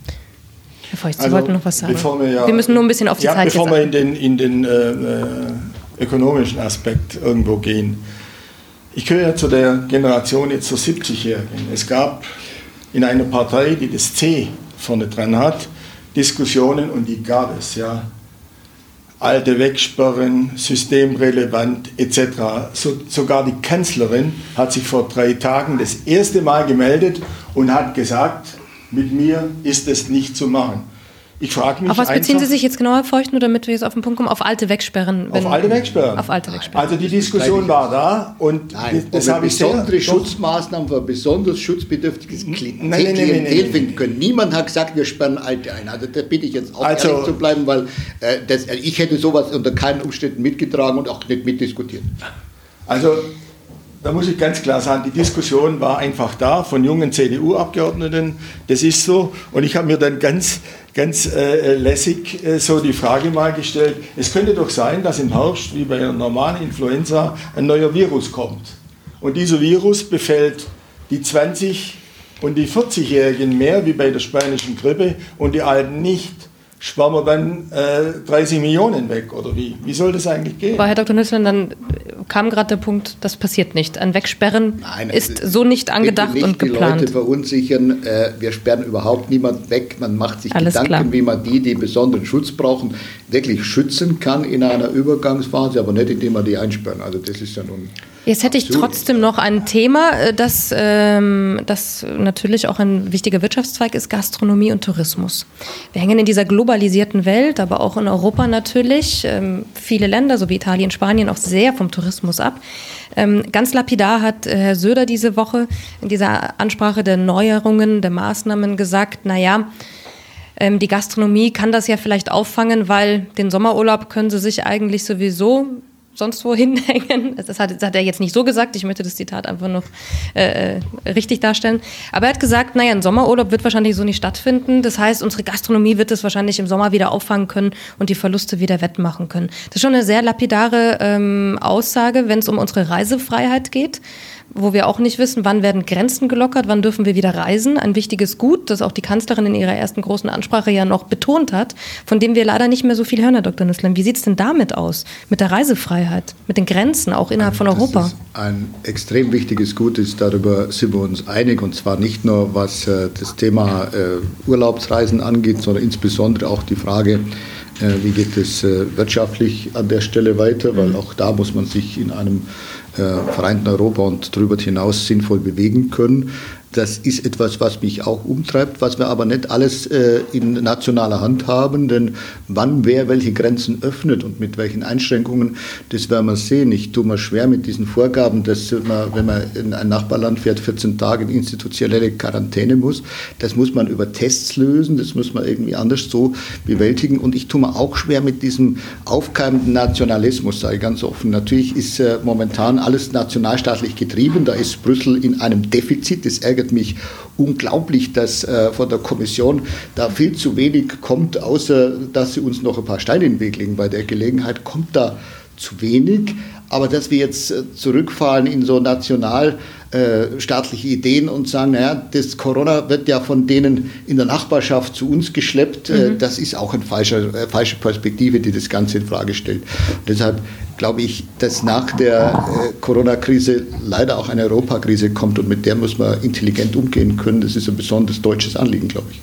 Herr Feucht, Sie also, wollten noch was sagen. Wir, ja, wir, müssen nur ein bisschen auf die ja, Zeit Bevor wir in den, in den äh, äh, ökonomischen Aspekt irgendwo gehen. Ich gehöre ja zu der Generation jetzt zur 70-Jährigen. Es gab in einer Partei, die das C vorne dran hat, Diskussionen und die gab es, ja. Alte wegsperren, systemrelevant etc. So, sogar die Kanzlerin hat sich vor drei Tagen das erste Mal gemeldet und hat gesagt, mit mir ist es nicht zu machen. Ich frage mich. Auf was beziehen Sie sich jetzt genau, Herr Feucht, nur damit wir jetzt auf den Punkt kommen? Auf alte Wegsperren? Auf alte Wegsperren. Auf alte Wegsperren. Also die Diskussion war da und Nein, das habe ich besondere sehr, Schutzmaßnahmen für besonders schutzbedürftiges Klientel nein, nein, nein, nein, finden können. Niemand hat gesagt, wir sperren Alte ein. Also da bitte ich jetzt auch also, ehrlich zu bleiben, weil äh, das, ich hätte sowas unter keinen Umständen mitgetragen und auch nicht mitdiskutiert. Also da muss ich ganz klar sagen, die Diskussion war einfach da von jungen CDU-Abgeordneten. Das ist so. Und ich habe mir dann ganz, ganz äh, lässig äh, so die Frage mal gestellt, es könnte doch sein, dass im Herbst, wie bei einer normalen Influenza, ein neuer Virus kommt. Und dieser Virus befällt die 20- und die 40-Jährigen mehr wie bei der spanischen Grippe und die Alten nicht sparen wir dann äh, 30 Millionen weg oder wie? Wie soll das eigentlich gehen? Aber Herr Dr. Nüsslein, dann kam gerade der Punkt, das passiert nicht. Ein Wegsperren Nein, ist so nicht angedacht nicht und geplant. Die Leute verunsichern, äh, wir sperren überhaupt niemand weg. Man macht sich Alles Gedanken, klar. wie man die, die besonderen Schutz brauchen, wirklich schützen kann in einer Übergangsphase, aber nicht indem man die einsperren. Also das ist ja nun Jetzt hätte ich trotzdem noch ein Thema, äh, das, ähm, das natürlich auch ein wichtiger Wirtschaftszweig ist, Gastronomie und Tourismus. Wir hängen in dieser globalisierten Welt, aber auch in Europa natürlich, ähm, viele Länder, so wie Italien, Spanien, auch sehr vom Tourismus ab. Ähm, ganz lapidar hat äh, Herr Söder diese Woche in dieser Ansprache der Neuerungen, der Maßnahmen gesagt, na ja, ähm, die Gastronomie kann das ja vielleicht auffangen, weil den Sommerurlaub können sie sich eigentlich sowieso sonst wo hinhängen. Das hat, das hat, er jetzt nicht so gesagt. Ich möchte das Zitat einfach noch äh, äh, richtig darstellen. Aber er hat gesagt, naja, ein Sommerurlaub wird wahrscheinlich so nicht stattfinden. Das heißt, unsere Gastronomie wird es wahrscheinlich im Sommer wieder auffangen können und die Verluste wieder wettmachen können. Das ist schon eine sehr lapidare ähm, Aussage, wenn es um unsere Reisefreiheit geht wo wir auch nicht wissen, wann werden Grenzen gelockert, wann dürfen wir wieder reisen. Ein wichtiges Gut, das auch die Kanzlerin in ihrer ersten großen Ansprache ja noch betont hat, von dem wir leider nicht mehr so viel hören, Herr Dr. Nüsslein. Wie sieht es denn damit aus? Mit der Reisefreiheit, mit den Grenzen, auch innerhalb von Europa? Das ist ein extrem wichtiges Gut ist, darüber sind wir uns einig, und zwar nicht nur was äh, das Thema äh, Urlaubsreisen angeht, sondern insbesondere auch die Frage, äh, wie geht es wirtschaftlich an der Stelle weiter, weil mhm. auch da muss man sich in einem vereinten Europa und darüber hinaus sinnvoll bewegen können. Das ist etwas, was mich auch umtreibt, was wir aber nicht alles äh, in nationaler Hand haben, denn wann wer welche Grenzen öffnet und mit welchen Einschränkungen, das werden wir sehen. Ich tue mir schwer mit diesen Vorgaben, dass man, wenn man in ein Nachbarland fährt, 14 Tage in institutionelle Quarantäne muss. Das muss man über Tests lösen, das muss man irgendwie anders so bewältigen. Und ich tue mir auch schwer mit diesem aufkeimenden Nationalismus, sage ich ganz offen. Natürlich ist äh, momentan alles nationalstaatlich getrieben, da ist Brüssel in einem Defizit, das ärgert ärgert mich unglaublich, dass äh, von der Kommission da viel zu wenig kommt, außer dass sie uns noch ein paar Steine in den Weg legen. Bei der Gelegenheit kommt da zu wenig. Aber dass wir jetzt äh, zurückfallen in so nationalstaatliche äh, Ideen und sagen, naja, das Corona wird ja von denen in der Nachbarschaft zu uns geschleppt, äh, mhm. das ist auch eine falsche, äh, falsche Perspektive, die das Ganze in Frage stellt. Und deshalb glaube ich, dass nach der äh, Corona-Krise leider auch eine Europakrise kommt und mit der muss man intelligent umgehen können. Das ist ein besonders deutsches Anliegen, glaube ich.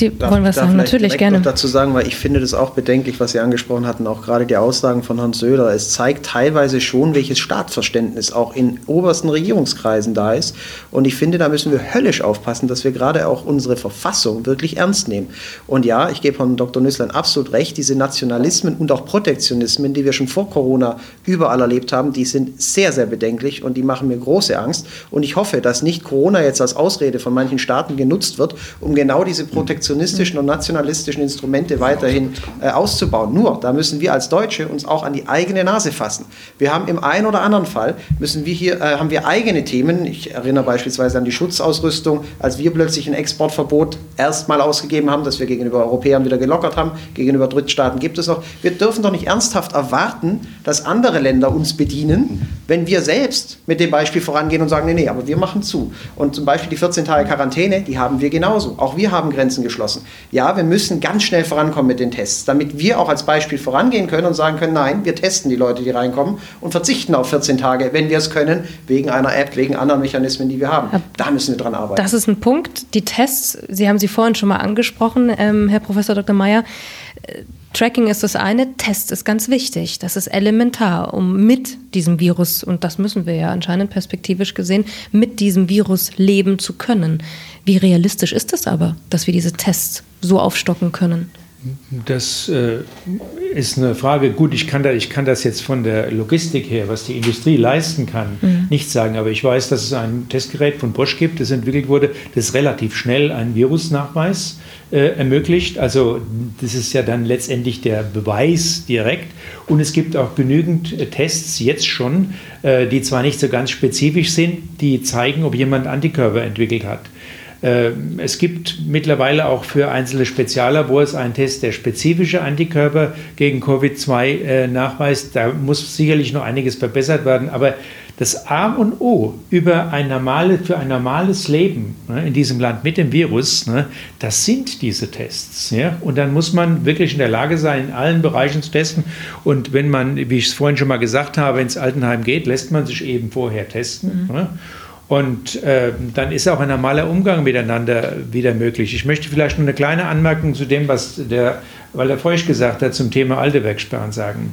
Sie darf, wollen was sagen, natürlich gerne. Noch dazu sagen, weil ich finde das auch bedenklich, was Sie angesprochen hatten, auch gerade die Aussagen von Herrn Söder. Es zeigt teilweise schon, welches Staatsverständnis auch in obersten Regierungskreisen da ist. Und ich finde, da müssen wir höllisch aufpassen, dass wir gerade auch unsere Verfassung wirklich ernst nehmen. Und ja, ich gebe Herrn Dr. Nüsslein absolut recht, diese Nationalismen und auch Protektionismen, die wir schon vor Corona überall erlebt haben, die sind sehr, sehr bedenklich und die machen mir große Angst. Und ich hoffe, dass nicht Corona jetzt als Ausrede von manchen Staaten genutzt wird, um genau diese Protektionismen protektionistischen und nationalistischen Instrumente weiterhin äh, auszubauen. Nur, da müssen wir als Deutsche uns auch an die eigene Nase fassen. Wir haben im einen oder anderen Fall, müssen wir hier, äh, haben wir eigene Themen. Ich erinnere beispielsweise an die Schutzausrüstung, als wir plötzlich ein Exportverbot erstmal ausgegeben haben, das wir gegenüber Europäern wieder gelockert haben, gegenüber Drittstaaten gibt es noch. Wir dürfen doch nicht ernsthaft erwarten, dass andere Länder uns bedienen, Wenn wir selbst mit dem Beispiel vorangehen und sagen, nee, nee, aber wir machen zu. Und zum Beispiel die 14 Tage Quarantäne, die haben wir genauso. Auch wir haben Grenzen geschlossen. Ja, wir müssen ganz schnell vorankommen mit den Tests, damit wir auch als Beispiel vorangehen können und sagen können, nein, wir testen die Leute, die reinkommen und verzichten auf 14 Tage, wenn wir es können, wegen einer App, wegen anderen Mechanismen, die wir haben. Da müssen wir dran arbeiten. Das ist ein Punkt. Die Tests, Sie haben sie vorhin schon mal angesprochen, ähm, Herr Professor Dr. Mayer. Tracking ist das eine, Test ist ganz wichtig. Das ist elementar, um mit diesem Virus, und das müssen wir ja anscheinend perspektivisch gesehen, mit diesem Virus leben zu können. Wie realistisch ist es aber, dass wir diese Tests so aufstocken können? Das äh, ist eine Frage. Gut, ich kann, da, ich kann das jetzt von der Logistik her, was die Industrie leisten kann, mhm. Nicht sagen. Aber ich weiß, dass es ein Testgerät von Bosch gibt, das entwickelt wurde, das relativ schnell einen Virusnachweis äh, ermöglicht. Also das ist ja dann letztendlich der Beweis direkt. Und es gibt auch genügend äh, Tests jetzt schon, äh, die zwar nicht so ganz spezifisch sind, die zeigen, ob jemand Antikörper entwickelt hat. Ähm, es gibt mittlerweile auch für einzelne Speziallabors einen Test, der spezifische Antikörper gegen Covid-2 äh, nachweist. Da muss sicherlich noch einiges verbessert werden, aber das A und O über ein normale, für ein normales Leben ne, in diesem Land mit dem Virus, ne, das sind diese Tests. Ja? Und dann muss man wirklich in der Lage sein, in allen Bereichen zu testen. Und wenn man, wie ich es vorhin schon mal gesagt habe, ins Altenheim geht, lässt man sich eben vorher testen. Mhm. Ne? Und äh, dann ist auch ein normaler Umgang miteinander wieder möglich. Ich möchte vielleicht nur eine kleine Anmerkung zu dem, was der Walter Feucht gesagt hat zum Thema alte Wegsperren sagen.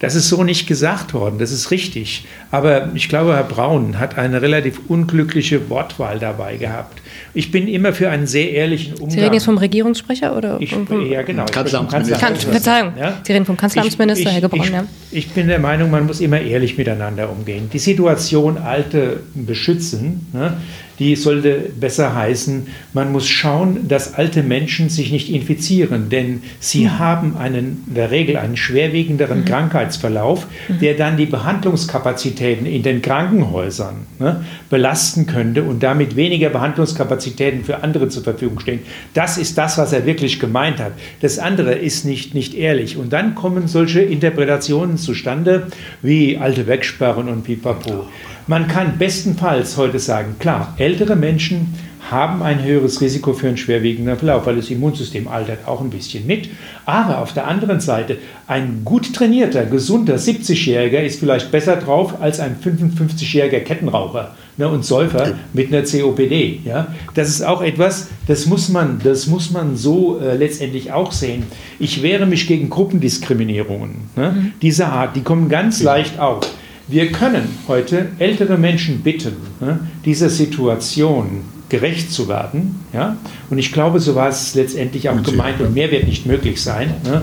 Das ist so nicht gesagt worden, das ist richtig. Aber ich glaube, Herr Braun hat eine relativ unglückliche Wortwahl dabei gehabt. Ich bin immer für einen sehr ehrlichen Umgang. Sie reden jetzt vom Regierungssprecher oder? Ich, ja, genau. Kanzleramtsminister. Verzeihung, ja? Sie reden vom Kanzleramtsminister, ich, ich, Herr Gebraun. Ja. Ich bin der Meinung, man muss immer ehrlich miteinander umgehen. Die Situation Alte beschützen, ne, die sollte besser heißen, man muss schauen, dass alte Menschen sich nicht infizieren, denn sie mhm. haben einen, in der Regel einen schwerwiegenderen mhm. Krankheitsverlauf, mhm. der dann die Behandlungskapazitäten in den Krankenhäusern ne, belasten könnte und damit weniger Behandlungskapazitäten für andere zur Verfügung stehen. Das ist das, was er wirklich gemeint hat. Das andere ist nicht, nicht ehrlich. Und dann kommen solche Interpretationen zustande wie alte Wegsperren und pipapo. Man kann bestenfalls heute sagen, klar, ältere Menschen haben ein höheres Risiko für einen schwerwiegenden Verlauf, weil das Immunsystem altert auch ein bisschen mit. Aber auf der anderen Seite, ein gut trainierter, gesunder 70-Jähriger ist vielleicht besser drauf als ein 55-jähriger Kettenraucher ne, und Säufer mit einer COPD. Ja? Das ist auch etwas, das muss man, das muss man so äh, letztendlich auch sehen. Ich wehre mich gegen Gruppendiskriminierungen ne? Mhm. dieser Art, die kommen ganz leicht auf. Wir können heute ältere Menschen bitten, ne, dieser Situation gerecht zu werden. Ja? Und ich glaube, so war es letztendlich auch gemeint und mehr wird nicht möglich sein, ne,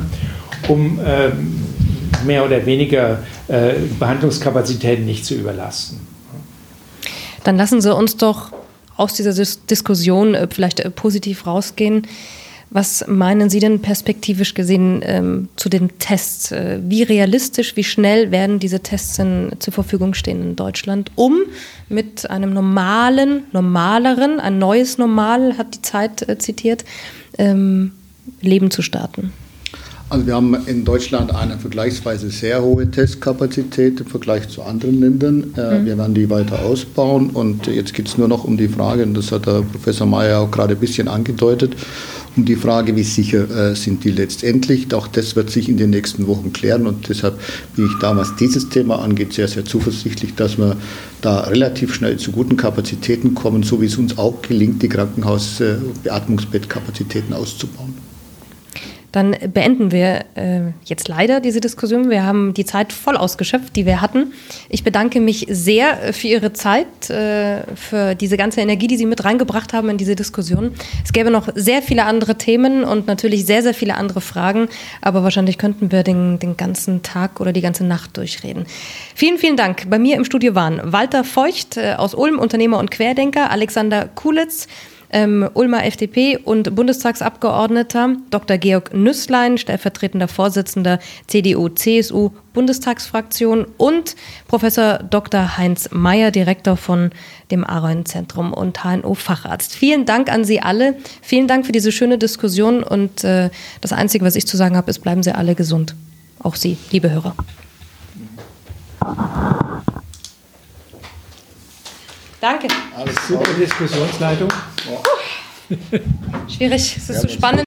um ähm, mehr oder weniger äh, Behandlungskapazitäten nicht zu überlasten. Dann lassen Sie uns doch aus dieser Dis Diskussion äh, vielleicht äh, positiv rausgehen. Was meinen Sie denn perspektivisch gesehen ähm, zu den Tests? Äh, wie realistisch, wie schnell werden diese Tests denn zur Verfügung stehen in Deutschland, um mit einem normalen, normaleren, ein neues Normal, hat die Zeit äh, zitiert, ähm, Leben zu starten? Also wir haben in Deutschland eine vergleichsweise sehr hohe Testkapazität im Vergleich zu anderen Ländern. Äh, mhm. Wir werden die weiter ausbauen und jetzt geht es nur noch um die Frage, und das hat der Professor Mayer auch gerade ein bisschen angedeutet, um die Frage, wie sicher äh, sind die letztendlich. Auch das wird sich in den nächsten Wochen klären und deshalb bin ich da, was dieses Thema angeht, sehr, sehr zuversichtlich, dass wir da relativ schnell zu guten Kapazitäten kommen, so wie es uns auch gelingt, die Krankenhaus-Beatmungsbettkapazitäten auszubauen. Dann beenden wir äh, jetzt leider diese Diskussion. Wir haben die Zeit voll ausgeschöpft, die wir hatten. Ich bedanke mich sehr für Ihre Zeit, äh, für diese ganze Energie, die Sie mit reingebracht haben in diese Diskussion. Es gäbe noch sehr viele andere Themen und natürlich sehr, sehr viele andere Fragen, aber wahrscheinlich könnten wir den, den ganzen Tag oder die ganze Nacht durchreden. Vielen, vielen Dank. Bei mir im Studio waren Walter Feucht äh, aus Ulm, Unternehmer und Querdenker, Alexander Kulitz, ähm, Ulmer FDP und Bundestagsabgeordneter Dr. Georg Nüsslein, stellvertretender Vorsitzender CDU-CSU Bundestagsfraktion und Professor Dr. Heinz Mayer, Direktor von dem Aron-Zentrum und HNO-Facharzt. Vielen Dank an Sie alle. Vielen Dank für diese schöne Diskussion und äh, das Einzige, was ich zu sagen habe, ist, bleiben Sie alle gesund. Auch Sie, liebe Hörer. Danke. Alles super Diskussionsleitung. Schwierig, es ist so spannend.